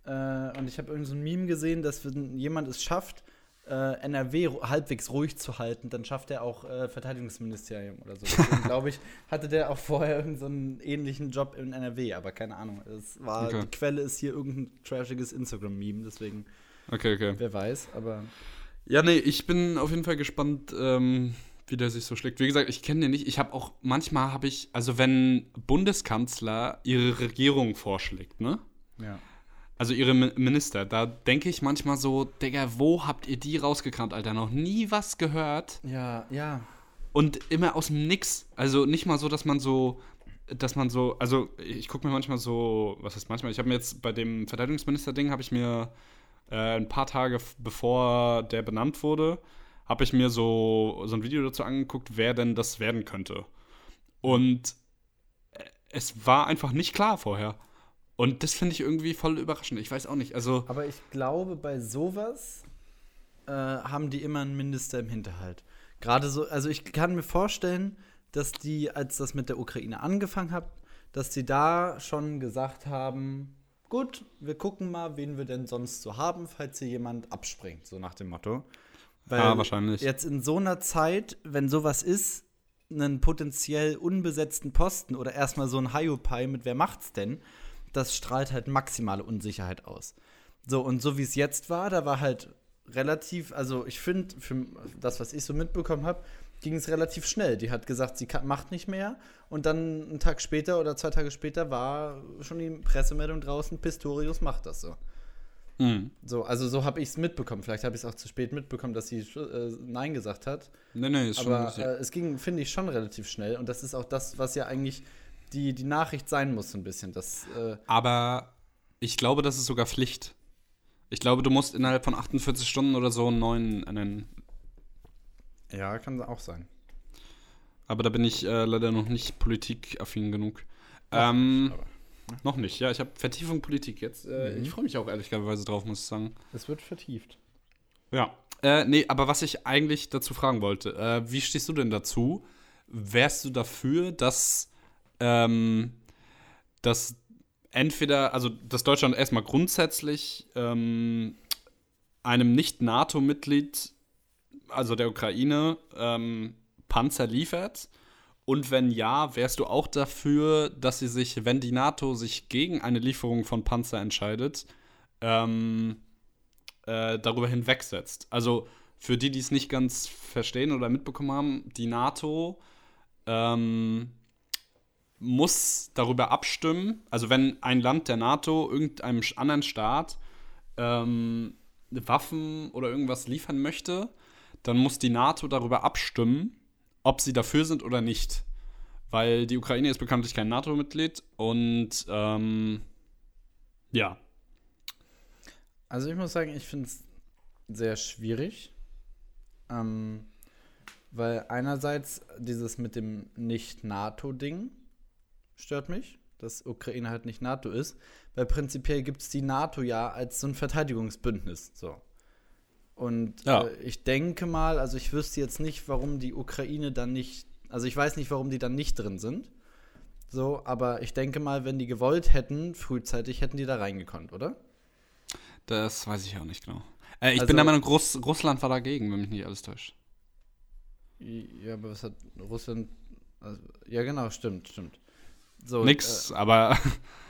Äh, und ich habe irgend so ein Meme gesehen, dass wenn jemand es schafft, äh, NRW halbwegs ruhig zu halten, dann schafft er auch äh, Verteidigungsministerium oder so. Deswegen, glaube ich, hatte der auch vorher irgendeinen so einen ähnlichen Job in NRW, aber keine Ahnung. Es war,
Okay.
Die Quelle ist hier irgendein trashiges Instagram-Meme, deswegen,
Okay, okay.
wer weiß, aber
Ja, nee, ich bin auf jeden Fall gespannt, ähm, wie der sich so schlägt. Wie gesagt, ich kenne den nicht. Ich habe auch, manchmal habe ich, also wenn Bundeskanzler ihre Regierung vorschlägt, ne?
ja.
Also ihre Mi- Minister, da denke ich manchmal so, Digga, wo habt ihr die rausgekramt, Alter? Noch nie was gehört
Ja, ja.
und immer aus dem Nix. Also nicht mal so, dass man so, dass man so, also ich gucke mir manchmal so, was heißt manchmal, ich habe mir jetzt bei dem Verteidigungsminister-Ding, habe ich mir äh, ein paar Tage bevor der benannt wurde, habe ich mir so, so ein Video dazu angeguckt, wer denn das werden könnte. Und äh, es war einfach nicht klar vorher. Und das finde ich irgendwie voll überraschend. Ich weiß auch nicht. Also,
Aber ich glaube, bei sowas äh, haben die immer einen Minister im Hinterhalt. Gerade so, also ich kann mir vorstellen, dass die, als das mit der Ukraine angefangen hat, dass die da schon gesagt haben, gut, wir gucken mal, wen wir denn sonst so haben, falls hier jemand abspringt, so nach dem Motto. Weil
Ja, wahrscheinlich.
jetzt in so einer Zeit, wenn sowas ist, einen potenziell unbesetzten Posten oder erstmal so ein Hiopai mit wer macht's denn, das strahlt halt maximale Unsicherheit aus. So, und so wie es jetzt war, da war halt relativ, also ich finde, für das, was ich so mitbekommen habe, ging es relativ schnell. Die hat gesagt, sie macht nicht mehr. Und dann einen Tag später oder zwei Tage später war schon die Pressemeldung draußen, Pistorius macht das so.
hm.
So, also so habe ich es mitbekommen. Vielleicht habe ich es auch zu spät mitbekommen, dass sie äh, Nein gesagt hat.
nee, nee, ist schon.
Aber äh, es ging, finde ich, schon relativ schnell. Und das ist auch das, was ja eigentlich die, die Nachricht sein muss, so ein bisschen. Das, äh,
Aber ich glaube, das ist sogar Pflicht. Ich glaube, du musst innerhalb von 48 Stunden oder so einen neuen ernennen.
Ja, kann auch sein.
Aber da bin ich äh, leider noch nicht politikaffin genug. Ähm,
Aber
noch nicht, ja. Ich habe Vertiefung Politik jetzt. Äh,
Mhm.
Ich freue mich auch ehrlicherweise drauf, muss ich sagen.
es wird vertieft.
Ja. Äh, nee, aber was ich eigentlich dazu fragen wollte, äh, wie stehst du denn dazu? Wärst du dafür, dass, ähm, dass entweder, also dass Deutschland erstmal grundsätzlich ähm, einem Nicht-NATO-Mitglied, also der Ukraine, ähm, Panzer liefert? Und wenn ja, wärst du auch dafür, dass sie sich, wenn die NATO sich gegen eine Lieferung von Panzer entscheidet, ähm, äh, darüber hinwegsetzt. Also für die, die es nicht ganz verstehen oder mitbekommen haben, die NATO ähm, muss darüber abstimmen, also wenn ein Land der NATO irgendeinem anderen Staat ähm, Waffen oder irgendwas liefern möchte, dann muss die NATO darüber abstimmen, ob sie dafür sind oder nicht. Weil die Ukraine ist bekanntlich kein NATO-Mitglied und ähm, ja,
Also ich muss sagen, ich finde es sehr schwierig. Ähm, weil einerseits dieses mit dem Nicht-NATO-Ding stört mich, dass Ukraine halt nicht NATO ist. Weil prinzipiell gibt es die NATO ja als so ein Verteidigungsbündnis. So. Und
Ja.
äh, ich denke mal, also ich wüsste jetzt nicht, warum die Ukraine dann nicht, also ich weiß nicht, warum die dann nicht drin sind. So, aber ich denke mal, wenn die gewollt hätten, frühzeitig hätten die da reingekonnt, oder?
Das weiß ich auch nicht genau. Äh, ich
Also-
bin der Meinung, Russ Russland war dagegen, wenn mich nicht alles täuscht.
Ja, aber was hat Russland. Also, ja, genau, stimmt, stimmt. So,
Nix, aber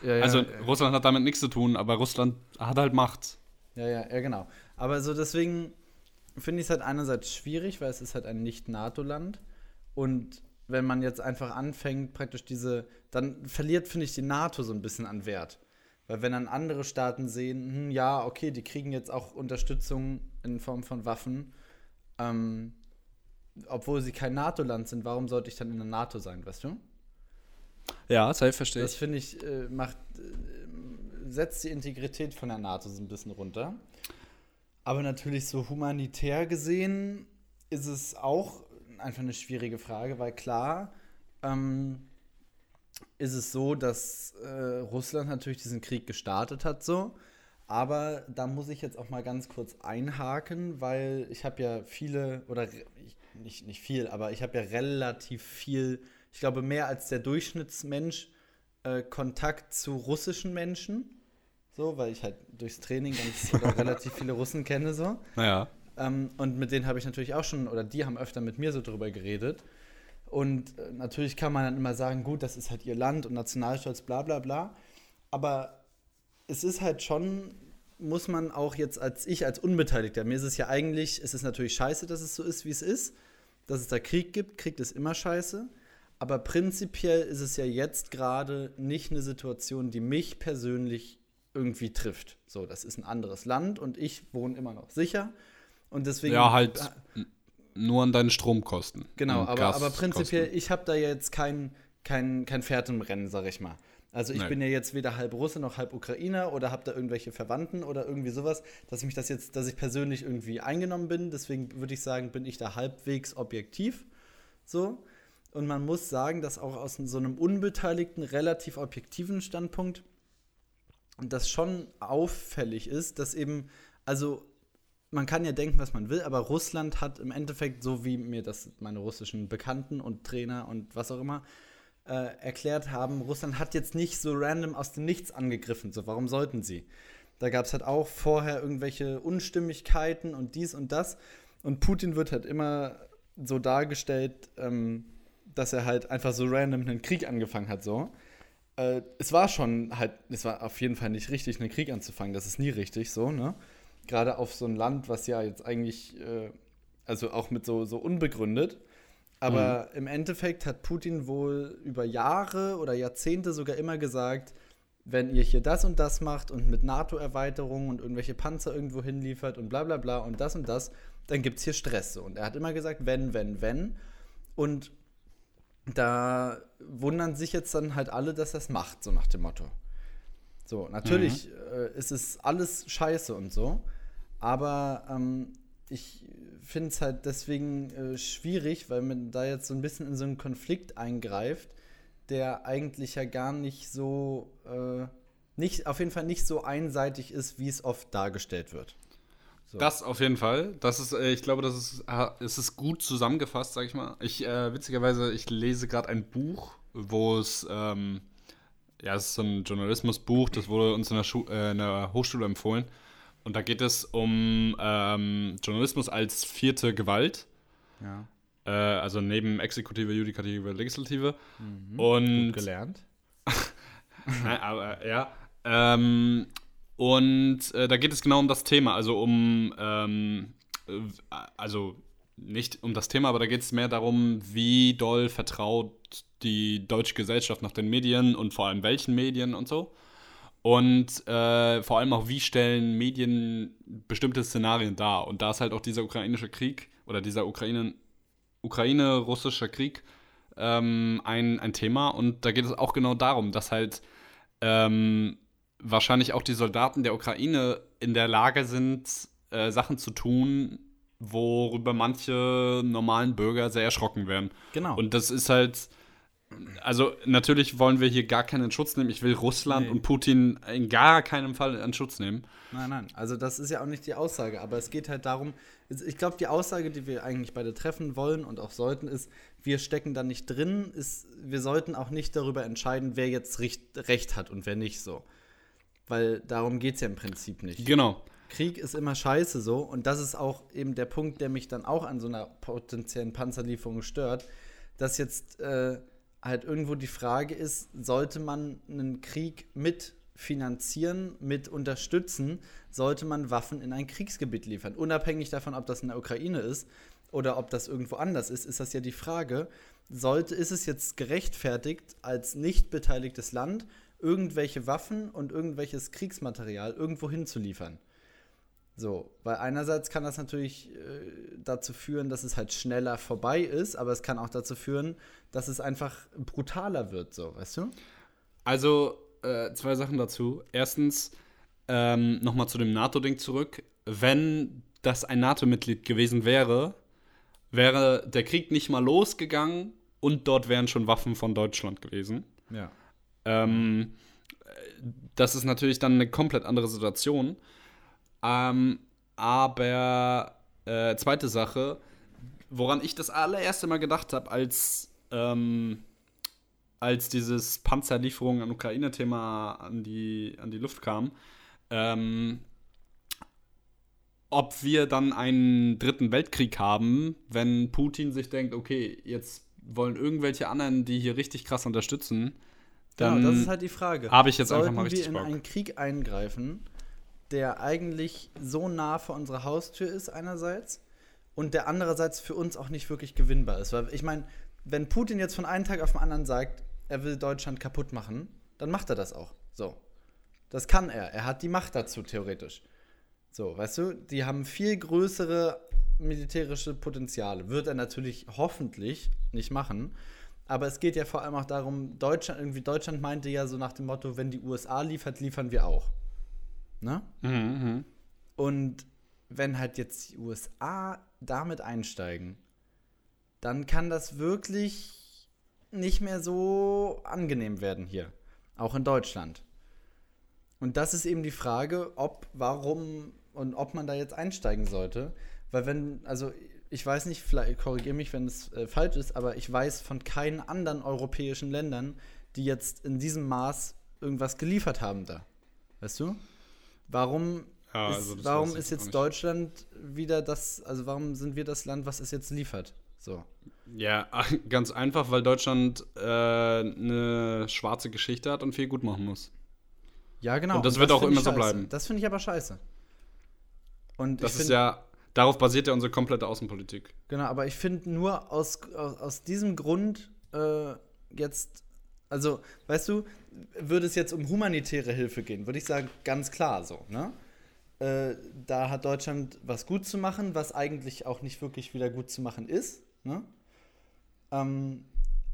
Äh, ja, ja,
also
ja,
Russland hat damit nichts zu tun, aber Russland hat halt Macht.
ja, ja, ja, genau. Aber so deswegen finde ich es halt einerseits schwierig, weil es ist halt ein Nicht-NATO-Land. Und wenn man jetzt einfach anfängt, praktisch diese. Dann verliert, finde ich, die NATO so ein bisschen an Wert. Weil wenn dann andere Staaten sehen, hm, ja, okay, die kriegen jetzt auch Unterstützung in Form von Waffen, ähm, obwohl sie kein NATO-Land sind, warum sollte ich dann in der NATO sein, weißt du?
Ja, das verstehe
Das finde ich, äh, macht, äh, setzt die Integrität von der NATO so ein bisschen runter. Aber natürlich so humanitär gesehen ist es auch einfach eine schwierige Frage, weil klar ähm, ist es so, dass äh, Russland natürlich diesen Krieg gestartet hat, so. Aber da muss ich jetzt auch mal ganz kurz einhaken, weil ich habe ja viele, oder ich, nicht, nicht viel, aber ich habe ja relativ viel, ich glaube mehr als der Durchschnittsmensch, äh, Kontakt zu russischen Menschen. So, weil ich halt durchs Training ganz relativ viele Russen kenne, so.
Naja.
Ähm, und mit denen habe ich natürlich auch schon, oder die haben öfter mit mir so drüber geredet. Und äh, natürlich kann man dann immer sagen, gut, das ist halt ihr Land und Nationalstolz, bla bla bla. Aber es ist halt schon, muss man auch jetzt als ich, als Unbeteiligter, mir ist es ja eigentlich, es ist natürlich scheiße, dass es so ist, wie es ist. Dass es da Krieg gibt, Krieg ist immer scheiße. Aber prinzipiell ist es ja jetzt gerade nicht eine Situation, die mich persönlich irgendwie trifft. So, das ist ein anderes Land und ich wohne immer noch sicher. Und deswegen.
Ja, halt n- nur an deinen Stromkosten.
Genau, aber, aber prinzipiell, ich habe da jetzt kein, kein, kein Pferd im Rennen, sag ich mal. Also ich
Nein.
bin ja jetzt weder halb Russe noch halb Ukrainer oder habe da irgendwelche Verwandten oder irgendwie sowas, dass ich mich das jetzt, dass ich persönlich irgendwie eingenommen bin. Deswegen würde ich sagen, bin ich da halbwegs objektiv. So. Und man muss sagen, dass auch aus so einem unbeteiligten, relativ objektiven Standpunkt das schon auffällig ist, dass eben, also man kann ja denken, was man will, aber Russland hat im Endeffekt, so wie mir das meine russischen Bekannten und Trainer und was auch immer äh, erklärt haben, Russland hat jetzt nicht so random aus dem Nichts angegriffen. So, warum sollten sie? Da gab es halt auch vorher irgendwelche Unstimmigkeiten und dies und das. Und Putin wird halt immer so dargestellt, ähm, dass er halt einfach so random einen Krieg angefangen hat, so. Äh, es war schon halt, es war auf jeden Fall nicht richtig, einen Krieg anzufangen. Das ist nie richtig, so, ne? Gerade auf so ein Land, was ja jetzt eigentlich, äh, also auch mit so, so unbegründet. Aber mhm. im Endeffekt hat Putin wohl über Jahre oder Jahrzehnte sogar immer gesagt, wenn ihr hier das und das macht und mit NATO-Erweiterungen und irgendwelche Panzer irgendwo hinliefert und bla bla bla und das und das, dann gibt es hier Stress. Und er hat immer gesagt, wenn, wenn, wenn. Und da wundern sich jetzt dann halt alle, dass er es macht, so nach dem Motto. So, natürlich mhm. äh, ist es alles scheiße und so, aber ähm, ich finde es halt deswegen äh, schwierig, weil man da jetzt so ein bisschen in so einen Konflikt eingreift, der eigentlich ja gar nicht so, äh, nicht, auf jeden Fall nicht so einseitig ist, wie es oft dargestellt wird.
So. Das auf jeden Fall. Das ist, äh, ich glaube, das ist, es ist gut zusammengefasst, sag ich mal. Ich, äh, witzigerweise, ich lese gerade ein Buch, wo es, ähm, ja, es ist so ein Journalismusbuch, das wurde uns in der, Schu äh, in der Hochschule empfohlen. Und da geht es um ähm, Journalismus als vierte Gewalt.
Ja.
Äh, also neben Exekutive, Judikative, Legislative.
Mhm. Und Gut gelernt.
Nein, aber ja. Ähm, und äh, da geht es genau um das Thema, also um, ähm, äh, also nicht um das Thema, aber da geht es mehr darum, wie doll vertraut die deutsche Gesellschaft nach den Medien und vor allem welchen Medien und so. Und äh, vor allem auch, wie stellen Medien bestimmte Szenarien dar. Und da ist halt auch dieser ukrainische Krieg oder dieser Ukraine, Ukraine-russischer Krieg ähm, ein, ein Thema. Und da geht es auch genau darum, dass halt ähm, wahrscheinlich auch die Soldaten der Ukraine in der Lage sind, äh, Sachen zu tun, worüber manche normalen Bürger sehr erschrocken werden.
Genau.
Und das ist halt, also natürlich wollen wir hier gar keinen Schutz nehmen. Ich will Russland nee. und Putin in gar keinem Fall in Schutz nehmen.
Nein, nein. Also das ist ja auch nicht die Aussage. Aber es geht halt darum, ich glaube, die Aussage, die wir eigentlich beide treffen wollen und auch sollten, ist, wir stecken da nicht drin. Ist, wir sollten auch nicht darüber entscheiden, wer jetzt Recht hat und wer nicht so. Weil darum geht es ja im Prinzip nicht.
Genau.
Krieg ist immer scheiße so. Und das ist auch eben der Punkt, der mich dann auch an so einer potenziellen Panzerlieferung stört, dass jetzt äh, halt irgendwo die Frage ist, sollte man einen Krieg mit finanzieren, mit unterstützen, sollte man Waffen in ein Kriegsgebiet liefern. Unabhängig davon, ob das in der Ukraine ist oder ob das irgendwo anders ist, ist das ja die Frage, sollte, ist es jetzt gerechtfertigt, als nicht beteiligtes Land irgendwelche Waffen und irgendwelches Kriegsmaterial irgendwo hinzuliefern. So, weil einerseits kann das natürlich äh, dazu führen, dass es halt schneller vorbei ist, aber es kann auch dazu führen, dass es einfach brutaler wird, so, weißt du?
Also, äh, zwei Sachen dazu. Erstens, ähm, nochmal zu dem NATO-Ding zurück. Wenn das ein NATO-Mitglied gewesen wäre, wäre der Krieg nicht mal losgegangen und dort wären schon Waffen von Deutschland gewesen.
Ja.
Ähm, das ist natürlich dann eine komplett andere Situation. Ähm, aber äh, zweite Sache, woran ich das allererste Mal gedacht habe, als, ähm, als dieses Panzerlieferung an Ukraine-Thema an die, an die Luft kam, ähm, ob wir dann einen dritten Weltkrieg haben, wenn Putin sich denkt, okay, jetzt wollen irgendwelche anderen, die hier richtig krass unterstützen,
dann genau, das ist halt die Frage.
Habe ich jetzt Sollten einfach mal
richtig wir in einen Krieg eingreifen, der eigentlich so nah vor unserer Haustür ist einerseits und der andererseits für uns auch nicht wirklich gewinnbar ist. Weil ich meine, wenn Putin jetzt von einem Tag auf den anderen sagt, er will Deutschland kaputt machen, dann macht er das auch. So. Das kann er. Er hat die Macht dazu, theoretisch. So, weißt du, die haben viel größere militärische Potenziale. Wird er natürlich hoffentlich nicht machen. Aber es geht ja vor allem auch darum, Deutschland, irgendwie Deutschland meinte ja so nach dem Motto, wenn die USA liefert, liefern wir auch. Ne?
Mhm, mhm.
Und wenn halt jetzt die USA damit einsteigen, dann kann das wirklich nicht mehr so angenehm werden hier. Auch in Deutschland. Und das ist eben die Frage, ob, warum und ob man da jetzt einsteigen sollte. Weil wenn, also ich weiß nicht, vielleicht korrigiere mich, wenn es äh, falsch ist, aber ich weiß von keinen anderen europäischen Ländern, die jetzt in diesem Maß irgendwas geliefert haben da. Weißt du? Warum
Ja,
ist,
also das
warum ist
auch
jetzt. Deutschland wieder das, also warum sind wir das Land, was es jetzt liefert? So.
Ja, ganz einfach, weil Deutschland äh, eine schwarze Geschichte hat und viel gut machen muss.
Ja, genau.
Und das wird auch
find
immer so bleiben.
Das finde ich aber scheiße. Und
Das ist ja, darauf basiert ja unsere komplette Außenpolitik.
Genau, aber ich finde nur aus, aus, aus diesem Grund äh, jetzt, also, weißt du, würde es jetzt um humanitäre Hilfe gehen, würde ich sagen, ganz klar so, ne? Äh, da hat Deutschland was gut zu machen, was eigentlich auch nicht wirklich wieder gut zu machen ist, ne? Ähm,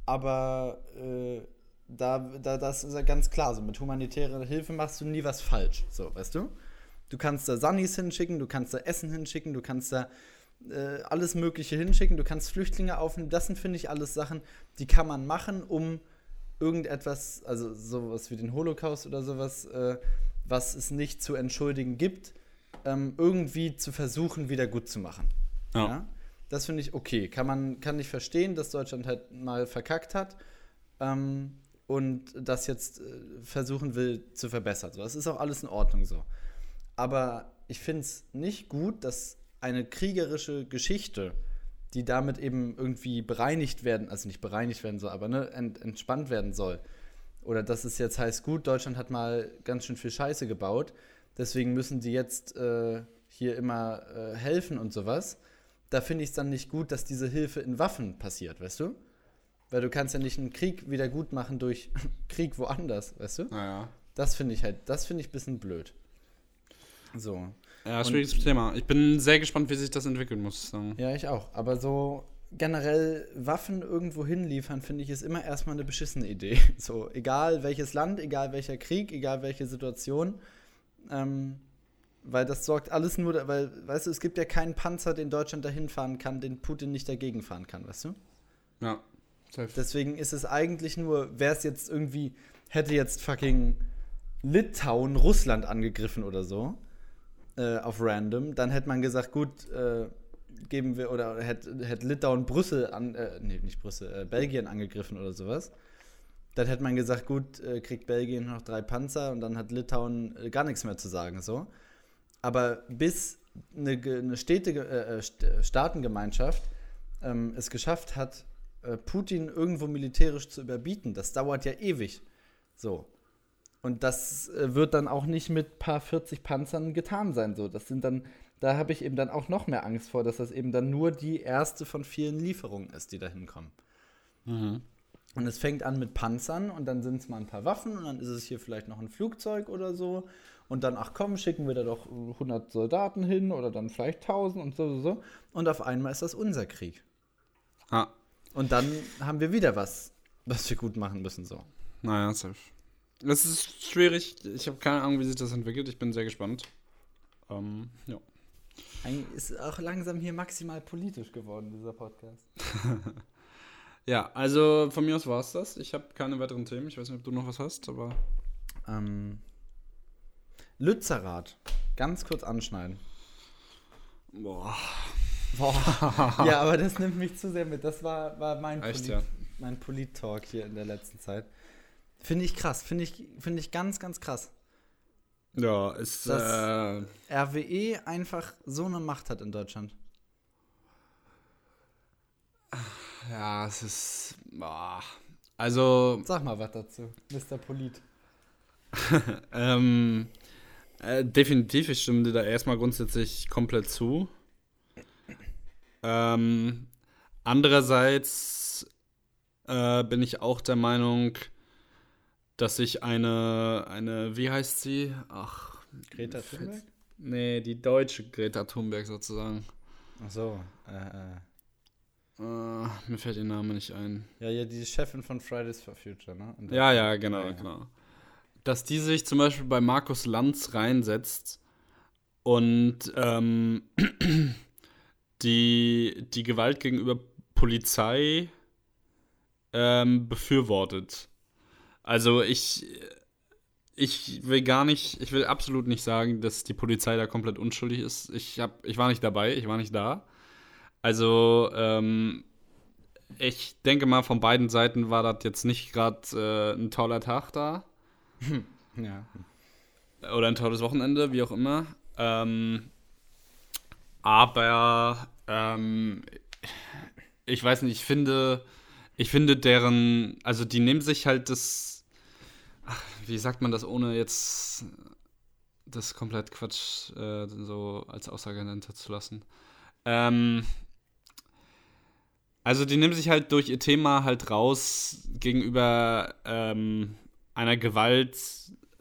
aber äh, da, da, das ist ja ganz klar so. Mit humanitärer Hilfe machst du nie was falsch, so, weißt du? Du kannst da Sunnis hinschicken, du kannst da Essen hinschicken, du kannst da äh, alles Mögliche hinschicken, du kannst Flüchtlinge aufnehmen. Das sind, finde ich, alles Sachen, die kann man machen, um irgendetwas, also sowas wie den Holocaust oder sowas, äh, was es nicht zu entschuldigen gibt, ähm, irgendwie zu versuchen, wieder gut zu machen.
Ja.
Ja? Das finde ich okay. Kann man kann ich verstehen, dass Deutschland halt mal verkackt hat ähm, und das jetzt äh, versuchen will zu verbessern. So, das ist auch alles in Ordnung so. Aber ich finde es nicht gut, dass eine kriegerische Geschichte, die damit eben irgendwie bereinigt werden, also nicht bereinigt werden soll, aber ne, ent, entspannt werden soll. Oder dass es jetzt heißt, gut, Deutschland hat mal ganz schön viel Scheiße gebaut, deswegen müssen die jetzt äh, hier immer äh, helfen und sowas. Da finde ich es dann nicht gut, dass diese Hilfe in Waffen passiert, weißt du? Weil du kannst ja nicht einen Krieg wieder gut machen durch Krieg woanders, weißt du?
Naja.
Das finde ich halt, das finde ich ein bisschen blöd. So.
Ja, schwieriges Thema. Ich bin sehr gespannt, wie sich das entwickeln muss. ich sagen.
Ja, ich auch. Aber so generell Waffen irgendwo hinliefern, finde ich, ist immer erstmal eine beschissene Idee. So, egal welches Land, egal welcher Krieg, egal welche Situation. Ähm, weil das sorgt alles nur, weil, weißt du, es gibt ja keinen Panzer, den Deutschland dahin fahren kann, den Putin nicht dagegen fahren kann, weißt du?
Ja. Safe.
Deswegen ist es eigentlich nur, wäre es jetzt irgendwie, hätte jetzt fucking Litauen Russland angegriffen oder so, äh, auf random, dann hätte man gesagt, gut, äh, geben wir, oder hätte, hätte Litauen Brüssel an, äh, nee, nicht Brüssel, äh, Belgien angegriffen oder sowas. Dann hätte man gesagt, gut, äh, kriegt Belgien noch drei Panzer und dann hat Litauen äh, gar nichts mehr zu sagen, so. Aber bis eine, eine Städte, äh, äh, St- Staatengemeinschaft ähm, es geschafft hat, Putin irgendwo militärisch zu überbieten, das dauert ja ewig. So. Und das äh, wird dann auch nicht mit paar 40 Panzern getan sein. So. Das sind dann, da habe ich eben dann auch noch mehr Angst vor, dass das eben dann nur die erste von vielen Lieferungen ist, die da hinkommen.
Mhm.
Und es fängt an mit Panzern und dann sind es mal ein paar Waffen und dann ist es hier vielleicht noch ein Flugzeug oder so. Und dann, ach komm, schicken wir da doch 100 Soldaten hin oder dann vielleicht 1000 und so, so, so. Und auf einmal ist das unser Krieg.
Ah,
Und dann haben wir wieder was, was wir gut machen müssen, so.
naja, safe. Es ist schwierig. Ich habe keine Ahnung, wie sich das entwickelt. Ich bin sehr gespannt. Ähm, ja.
Eigentlich ist auch langsam hier maximal politisch geworden, dieser Podcast.
Ja, also von mir aus war es das. Ich habe keine weiteren Themen. Ich weiß nicht, ob du noch was hast, aber.
Ähm, Lützerath. Ganz kurz anschneiden.
Boah.
Boah. ja, aber das nimmt mich zu sehr mit. Das war, war mein,
Echt,
Polit,
ja?
mein Polit-Talk hier in der letzten Zeit. Finde ich krass. Finde ich, finde ich ganz, ganz krass.
Ja, ist.
Das-
Äh,
RWE einfach so eine Macht hat in Deutschland.
ja, es ist. Boah. Also,
Sag mal was dazu, Mr. Polit.
ähm, äh, definitiv, ich stimme dir da erstmal grundsätzlich komplett zu. Ähm, andererseits äh, bin ich auch der Meinung, dass ich eine, eine, wie heißt sie? Ach,
Greta Thunberg?
Nee, die deutsche Greta Thunberg sozusagen.
Ach so. Äh, äh.
Äh, mir fällt ihr Name nicht ein.
Ja, ja, die Chefin von Fridays for Future, ne?
Ja, ja, genau,
Ja, ja.
genau. Dass die sich zum Beispiel bei Markus Lanz reinsetzt und ähm, die, die Gewalt gegenüber Polizei ähm, befürwortet. Also ich, ich will gar nicht, ich will absolut nicht sagen, dass die Polizei da komplett unschuldig ist. Ich, hab, ich war nicht dabei, ich war nicht da. Also, ähm, ich denke mal, von beiden Seiten war das jetzt nicht gerade äh, ein toller Tag da.
Ja.
Oder ein tolles Wochenende, wie auch immer. Ähm, aber ähm, ich weiß nicht, ich finde, ich finde deren, also die nehmen sich halt das, wie sagt man das, ohne jetzt das komplett Quatsch äh, so als Aussage zu lassen. Ähm, also die nehmen sich halt durch ihr Thema halt raus gegenüber ähm, einer Gewalt,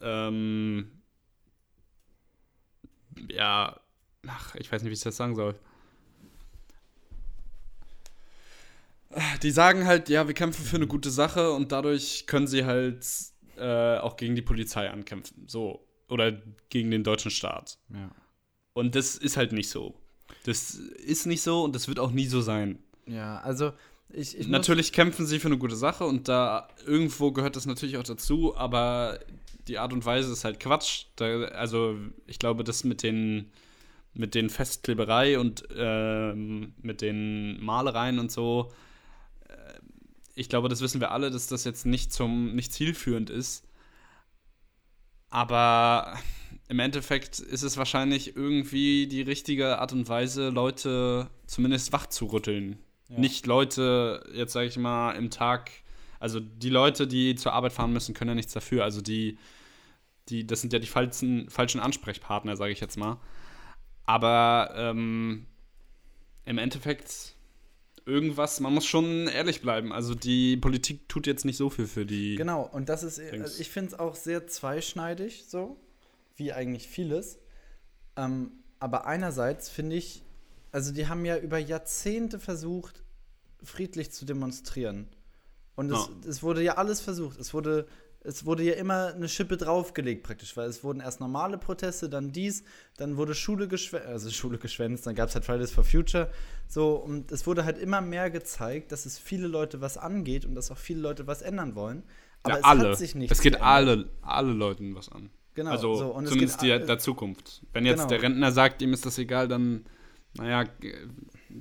ähm, ja, ach, ich weiß nicht, wie ich das sagen soll. Die sagen halt, ja, wir kämpfen für eine gute Sache und dadurch können sie halt äh, auch gegen die Polizei ankämpfen. So. Oder gegen den deutschen Staat.
Ja.
Und das ist halt nicht so. Das ist nicht so und das wird auch nie so sein.
Ja, also ich, ich
natürlich kämpfen sie für eine gute Sache und da irgendwo gehört das natürlich auch dazu, aber die Art und Weise ist halt Quatsch. Da, also ich glaube, das mit den mit den Festkleberei und ähm, mit den Malereien und so, ich glaube, das wissen wir alle, dass das jetzt nicht zum nicht zielführend ist. Aber im Endeffekt ist es wahrscheinlich irgendwie die richtige Art und Weise, Leute zumindest wach zu rütteln. Ja. Nicht Leute, jetzt sage ich mal, im Tag, also die Leute, die zur Arbeit fahren müssen, können ja nichts dafür. Also die, die, das sind ja die falschen, falschen Ansprechpartner, sage ich jetzt mal. Aber ähm, im Endeffekt irgendwas, man muss schon ehrlich bleiben. Also die Politik tut jetzt nicht so viel für die.
Genau, und das ist, also ich finde es auch sehr zweischneidig, so, wie eigentlich vieles. Ähm, aber einerseits finde ich, also die haben ja über Jahrzehnte versucht, friedlich zu demonstrieren. Und es, ja. es wurde ja alles versucht. Es wurde, es wurde ja immer eine Schippe draufgelegt praktisch, weil es wurden erst normale Proteste, dann dies, dann wurde Schule geschwänzt, also Schule geschwänzt, dann gab es halt Fridays for Future. So, und es wurde halt immer mehr gezeigt, dass es viele Leute was angeht und dass auch viele Leute was ändern wollen.
Aber ja, es alle. hat sich nicht. Es geht alle, alle Leuten was an. Genau. Also so, zumindest geht, die, der Zukunft. Wenn jetzt genau. der Rentner sagt, ihm ist das egal, dann naja,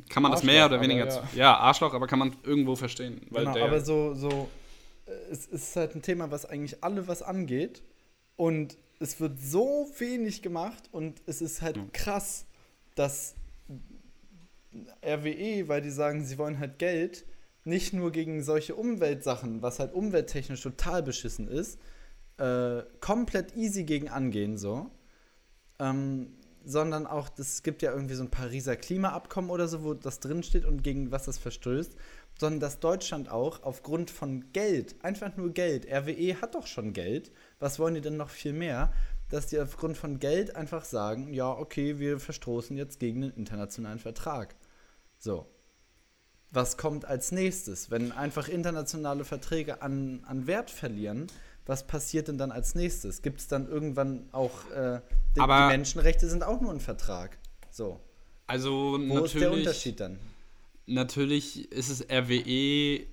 kann man Arschloch, das mehr oder weniger. Ja. ja. Arschloch, aber kann man irgendwo verstehen.
genau, aber so, so, es ist halt ein Thema, was eigentlich alle was angeht. Und es wird so wenig gemacht und es ist halt mhm. krass, dass RWE, weil die sagen, sie wollen halt Geld, nicht nur gegen solche Umweltsachen, was halt umwelttechnisch total beschissen ist, äh, komplett easy gegen angehen, so. Ähm, sondern auch, es gibt ja irgendwie so ein Pariser Klimaabkommen oder so, wo das drinsteht und gegen was das verstößt, sondern dass Deutschland auch aufgrund von Geld, einfach nur Geld, RWE hat doch schon Geld, was wollen die denn noch viel mehr, dass die aufgrund von Geld einfach sagen, ja, okay, wir verstoßen jetzt gegen den internationalen Vertrag. So. Was kommt als nächstes? Wenn einfach internationale Verträge an, an Wert verlieren, was passiert denn dann als nächstes? Gibt es dann irgendwann auch, äh, die, die, Menschenrechte sind auch nur ein Vertrag. So.
Also Wo
ist der Unterschied dann?
Natürlich ist es RWE,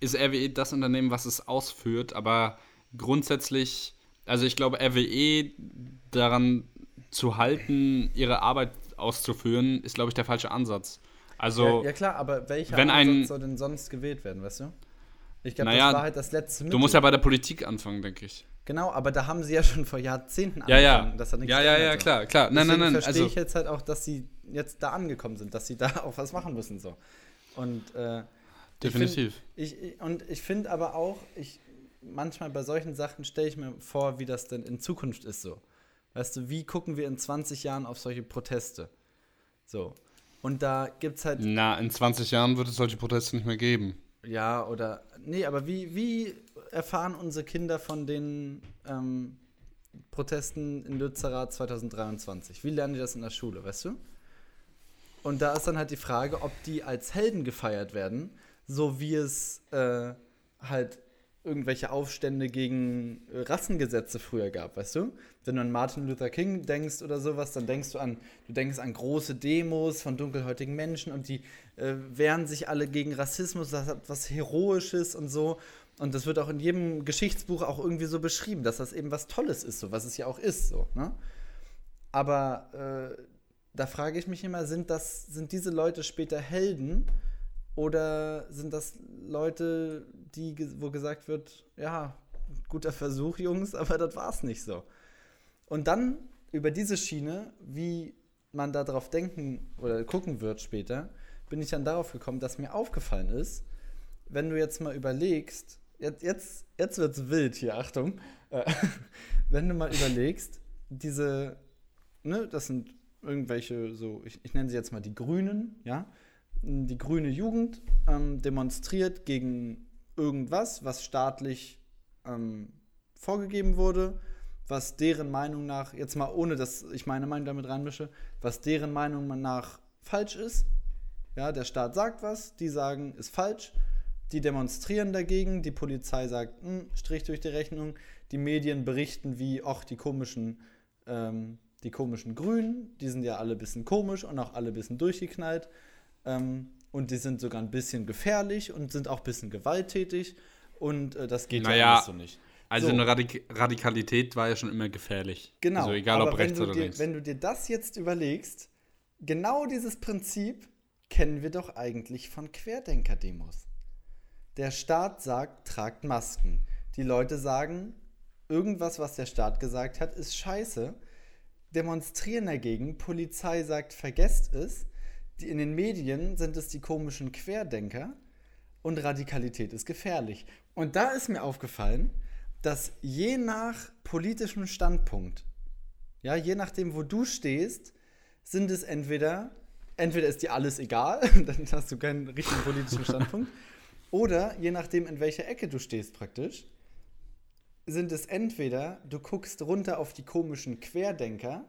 ist RWE das Unternehmen, was es ausführt, aber grundsätzlich, also ich glaube, RWE daran zu halten, ihre Arbeit auszuführen, ist, glaube ich, der falsche Ansatz. Also,
ja, ja klar, aber welcher
wenn
Ansatz
ein,
soll denn sonst gewählt werden, weißt du? Ich glaube,
naja,
das war halt das letzte
Mittel. Du musst ja bei der Politik anfangen, denke ich.
Genau, aber da haben sie ja schon vor Jahrzehnten
ja, angefangen. Ja, das hat ja, ja, ja, klar, klar.
Nein, nein, nein. verstehe also, ich jetzt halt auch, dass sie jetzt da angekommen sind, dass sie da auch was machen müssen. So. Und, äh,
Definitiv.
Ich find, ich, und ich finde aber auch, ich, manchmal bei solchen Sachen stelle ich mir vor, wie das denn in Zukunft ist so. Weißt du, wie gucken wir in 20 Jahren auf solche Proteste? So. Und da gibt es halt.
Na, in 20 Jahren wird es solche Proteste nicht mehr geben.
Ja, oder. Nee, aber wie, wie erfahren unsere Kinder von den ähm, Protesten in Lützerath 2023? Wie lernen die das in der Schule, weißt du? Und da ist dann halt die Frage, ob die als Helden gefeiert werden, so wie es äh, halt irgendwelche Aufstände gegen äh, Rassengesetze früher gab, weißt du? Wenn du an Martin Luther King denkst oder sowas, dann denkst du an, du denkst an große Demos von dunkelhäutigen Menschen und die äh, wehren sich alle gegen Rassismus, das hat was Heroisches und so. Und das wird auch in jedem Geschichtsbuch auch irgendwie so beschrieben, dass das eben was Tolles ist, so was es ja auch ist, so, ne? Aber äh, da frage ich mich immer, sind das, sind diese Leute später Helden oder sind das Leute, die, wo gesagt wird, ja, guter Versuch, Jungs, aber das war's nicht so. Und dann über diese Schiene, wie man darauf denken oder gucken wird später, bin ich dann darauf gekommen, dass mir aufgefallen ist, wenn du jetzt mal überlegst, jetzt, jetzt, jetzt wird's wild hier, Achtung, äh, wenn du mal überlegst, diese, ne, das sind irgendwelche, so, ich, ich nenne sie jetzt mal die Grünen, ja, die grüne Jugend ähm, demonstriert gegen irgendwas, was staatlich ähm, vorgegeben wurde, was deren Meinung nach, jetzt mal ohne dass ich meine Meinung damit reinmische, was deren Meinung nach falsch ist. Ja, der Staat sagt was, die sagen, ist falsch. Die demonstrieren dagegen, die Polizei sagt, hm, Strich durch die Rechnung. Die Medien berichten wie, ach, die komischen, ähm, die komischen Grünen, die sind ja alle ein bisschen komisch und auch alle ein bisschen durchgeknallt. Ähm, und die sind sogar ein bisschen gefährlich und sind auch ein bisschen gewalttätig. Und äh, das geht
naja,
ja alles so nicht.
Also
So.
eine Radik Radikalität war ja schon immer gefährlich.
Genau.
Also egal
aber
ob rechts oder
dir,
links.
Wenn du dir das jetzt überlegst, genau dieses Prinzip kennen wir doch eigentlich von Querdenker-Demos. Der Staat sagt, tragt Masken. Die Leute sagen, irgendwas, was der Staat gesagt hat, ist scheiße. Demonstrieren dagegen, Polizei sagt, vergesst es. Die, in den Medien sind es die komischen Querdenker und Radikalität ist gefährlich. Und da ist mir aufgefallen, dass je nach politischem Standpunkt, ja, je nachdem, wo du stehst, sind es entweder, entweder ist dir alles egal, dann hast du keinen richtigen politischen Standpunkt, oder je nachdem, in welcher Ecke du stehst praktisch, sind es entweder, du guckst runter auf die komischen Querdenker,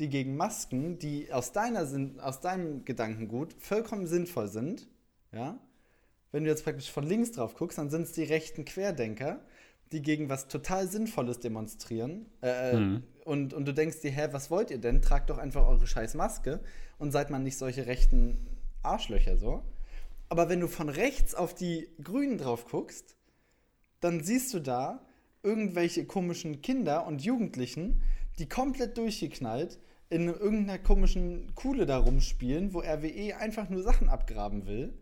die gegen Masken, die aus, deiner, Sinn- aus deinem Gedankengut vollkommen sinnvoll sind, ja, wenn du jetzt praktisch von links drauf guckst, dann sind es die rechten Querdenker, die gegen was total Sinnvolles demonstrieren. Äh,
Mhm.
und, und du denkst dir, hä, was wollt ihr denn? Tragt doch einfach eure scheiß Maske und seid mal nicht solche rechten Arschlöcher so. Aber wenn du von rechts auf die Grünen drauf guckst, dann siehst du da irgendwelche komischen Kinder und Jugendlichen, die komplett durchgeknallt in irgendeiner komischen Kuhle da rumspielen, wo RWE einfach nur Sachen abgraben will.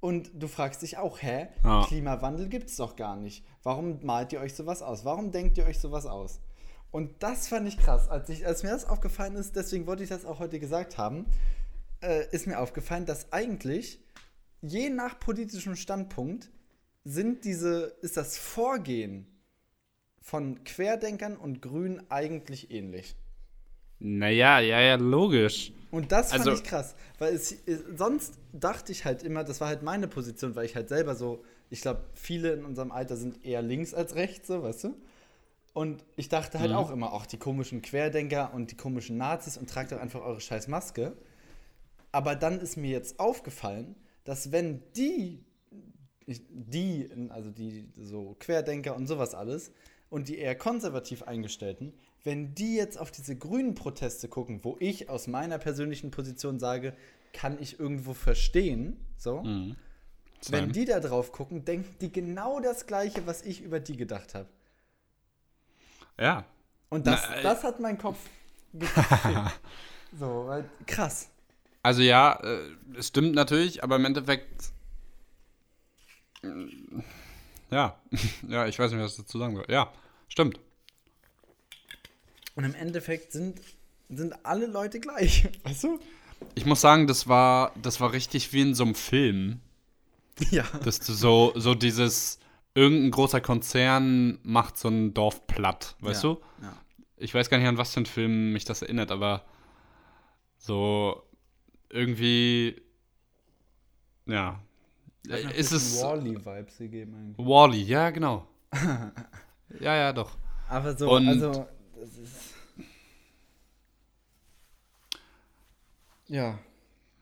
Und du fragst dich auch, hä,
Ja.
Klimawandel gibt's doch gar nicht. Warum malt ihr euch sowas aus? Warum denkt ihr euch sowas aus? Und das fand ich krass. Als, ich, als mir das aufgefallen ist, deswegen wollte ich das auch heute gesagt haben, äh, ist mir aufgefallen, dass eigentlich je nach politischem Standpunkt sind diese, ist das Vorgehen von Querdenkern und Grünen eigentlich ähnlich.
Naja, ja, ja, logisch.
Und das fand
Also-
ich krass, weil es, es, sonst dachte ich halt immer, das war halt meine Position, weil ich halt selber so, ich glaube, viele in unserem Alter sind eher links als rechts, so, weißt du? Und ich dachte halt
Mhm.
auch immer, ach, die komischen Querdenker und die komischen Nazis und tragt doch einfach eure scheiß Maske. Aber dann ist mir jetzt aufgefallen, dass wenn die, die, also die so Querdenker und sowas alles und die eher konservativ eingestellten, wenn die jetzt auf diese grünen Proteste gucken, wo ich aus meiner persönlichen Position sage, kann ich irgendwo verstehen, so,
Mhm.
wenn die da drauf gucken, denken die genau das Gleiche, was ich über die gedacht habe.
Ja.
Und das,
Na, äh,
das hat mein Kopf. So, weil, krass.
Also ja, äh, es stimmt natürlich, aber im Endeffekt. mm, Ja, ja, ich weiß nicht, was ich dazu sagen soll. Ja, stimmt.
Und im Endeffekt sind, sind alle Leute gleich, weißt du?
Ich muss sagen, das war, das war richtig wie in so einem Film.
Ja.
Dass du so, so dieses, irgendein großer Konzern macht so ein Dorf platt, weißt
ja.
du?
Ja.
Ich weiß gar nicht, an was für einen Film mich das erinnert, aber so irgendwie, ja. Ist es
Wally-Vibes gegeben eigentlich.
Wally, ja, genau. ja, ja, doch.
Aber so,
Und-
also, das ist. Ja.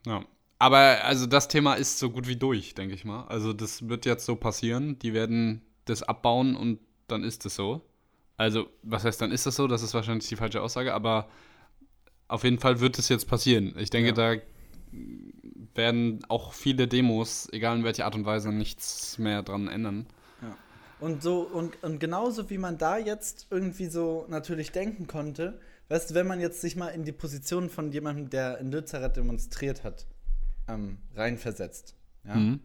Ja. Aber also das Thema ist so gut wie durch, denke ich mal. Also das wird jetzt so passieren. Die werden das abbauen und dann ist es so. Also, was heißt, dann ist das so? Das ist wahrscheinlich die falsche Aussage, aber auf jeden Fall wird es jetzt passieren. Ich denke,
Ja.
da werden auch viele Demos, egal in welcher Art und Weise, nichts mehr dran ändern.
Und so, und, und genauso wie man da jetzt irgendwie so natürlich denken konnte, weißt du, wenn man jetzt sich mal in die Position von jemandem, der in Lützerath demonstriert hat, ähm, reinversetzt, ja,
Mhm.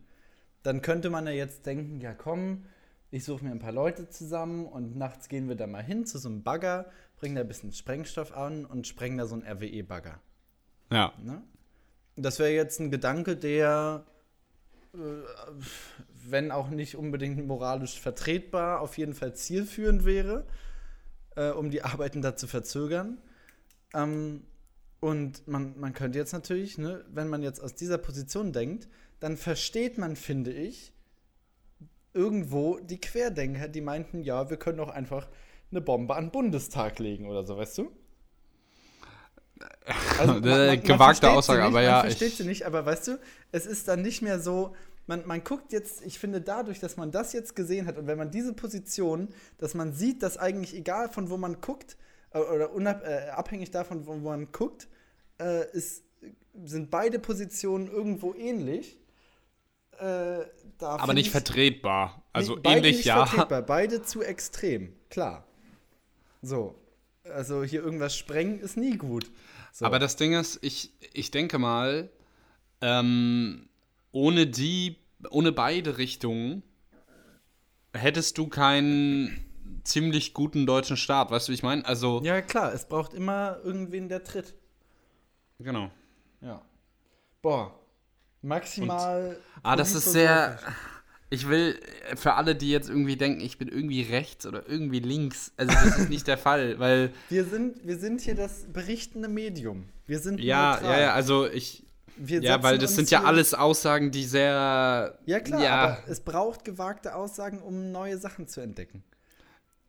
dann könnte man ja jetzt denken, ja komm, ich suche mir ein paar Leute zusammen und nachts gehen wir da mal hin zu so einem Bagger, bringen da ein bisschen Sprengstoff an und sprengen da so einen RWE-Bagger.
Ja.
Ne? Das wäre jetzt ein Gedanke, der, wenn auch nicht unbedingt moralisch vertretbar, auf jeden Fall zielführend wäre, äh, um die Arbeiten da zu verzögern. Ähm, und man, man könnte jetzt natürlich, ne, wenn man jetzt aus dieser Position denkt, dann versteht man, finde ich, irgendwo die Querdenker, die meinten, ja, wir können doch einfach eine Bombe an den Bundestag legen oder so, weißt du? Also,
Äh, gewagte
versteht sie
Aussage,
nicht,
aber
man
ja,
versteht
ich-
sie nicht, aber weißt du, es ist dann nicht mehr so, man, man guckt jetzt, ich finde dadurch, dass man das jetzt gesehen hat und wenn man diese Position, dass man sieht, dass eigentlich egal von wo man guckt, äh, oder unab, äh, abhängig davon, wo man guckt, äh, ist, sind beide Positionen irgendwo ähnlich. Äh,
Aber nicht
ich-
vertretbar. Also
beide
ähnlich,
nicht
ja.
vertretbar, beide zu extrem, klar. So. Also hier irgendwas sprengen ist nie gut. So.
Aber das Ding ist, ich, ich denke mal, ähm, ohne die, ohne beide Richtungen hättest du keinen ziemlich guten deutschen Staat. Weißt du, wie ich meine? Also,
ja, klar, es braucht immer irgendwen, der tritt.
genau.
Ja. Boah. Maximal.
Ah, das ist sehr. Ich will äh, für alle, die jetzt irgendwie denken, ich bin irgendwie rechts oder irgendwie links, also das ist nicht der Fall, weil
Wir sind, wir sind hier das berichtende Medium. Wir sind
ja,
neutral.
ja, ja, also ich
Wir
ja, weil das sind ja alles Aussagen, die sehr
Ja, klar,
ja,
aber es braucht gewagte Aussagen, um neue Sachen zu entdecken.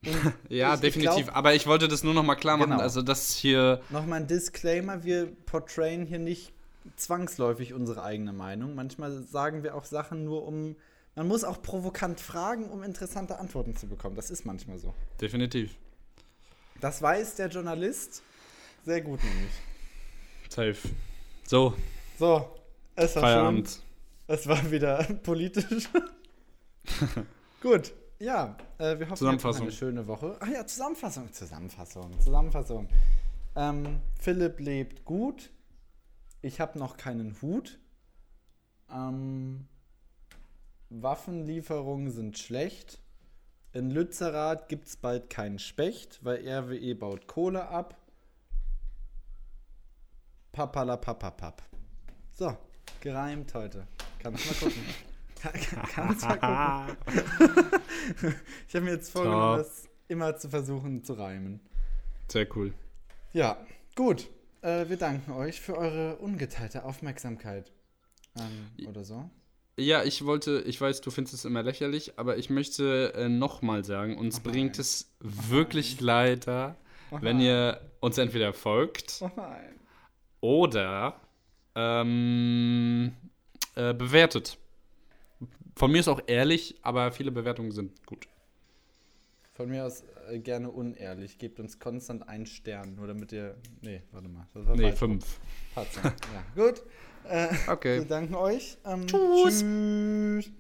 ja,
ich- ich
definitiv,
glaub-
aber ich wollte das nur noch mal klar machen,
Genau.
also das hier
Nochmal ein Disclaimer: Wir portrayen hier nicht zwangsläufig unsere eigene Meinung. Manchmal sagen wir auch Sachen nur, um. Man muss auch provokant fragen, um interessante Antworten zu bekommen. Das ist manchmal so.
definitiv
Das weiß der Journalist sehr gut, nämlich.
safe. So,
So, es war
Feierabend.
schön. Es war wieder politisch. gut, ja, äh, wir hoffen, noch
Zusammenfassung.
eine schöne Woche. Ach ja, Zusammenfassung, Zusammenfassung, Zusammenfassung. Ähm, Philipp lebt gut. Ich habe noch keinen Hut. Ähm, Waffenlieferungen sind schlecht. In Lützerath gibt es bald keinen Specht, weil RWE baut Kohle ab. Papala papapap. So, gereimt heute. Kannst mal gucken. Kann, kann, kannst mal gucken. ich habe mir jetzt vorgenommen,
Top.
das immer zu versuchen zu reimen.
Sehr cool.
Ja, gut. Äh, wir danken euch für eure ungeteilte Aufmerksamkeit. Ähm, oder so.
Ja, ich wollte, ich weiß, du findest es immer lächerlich, aber ich möchte äh, nochmal sagen, uns
mal
bringt es wirklich leider,
Mach
wenn ihr uns entweder folgt
Oh
oder ähm, äh, bewertet. Von mir ist auch ehrlich, aber viele Bewertungen sind gut.
Von mir aus äh, gerne unehrlich. Gebt uns konstant einen Stern, nur damit ihr. Nee, warte mal.
Nee, fünf.
Ja. Gut. Äh,
Okay.
Wir danken euch. Ähm,
Tschüss.
tschüss.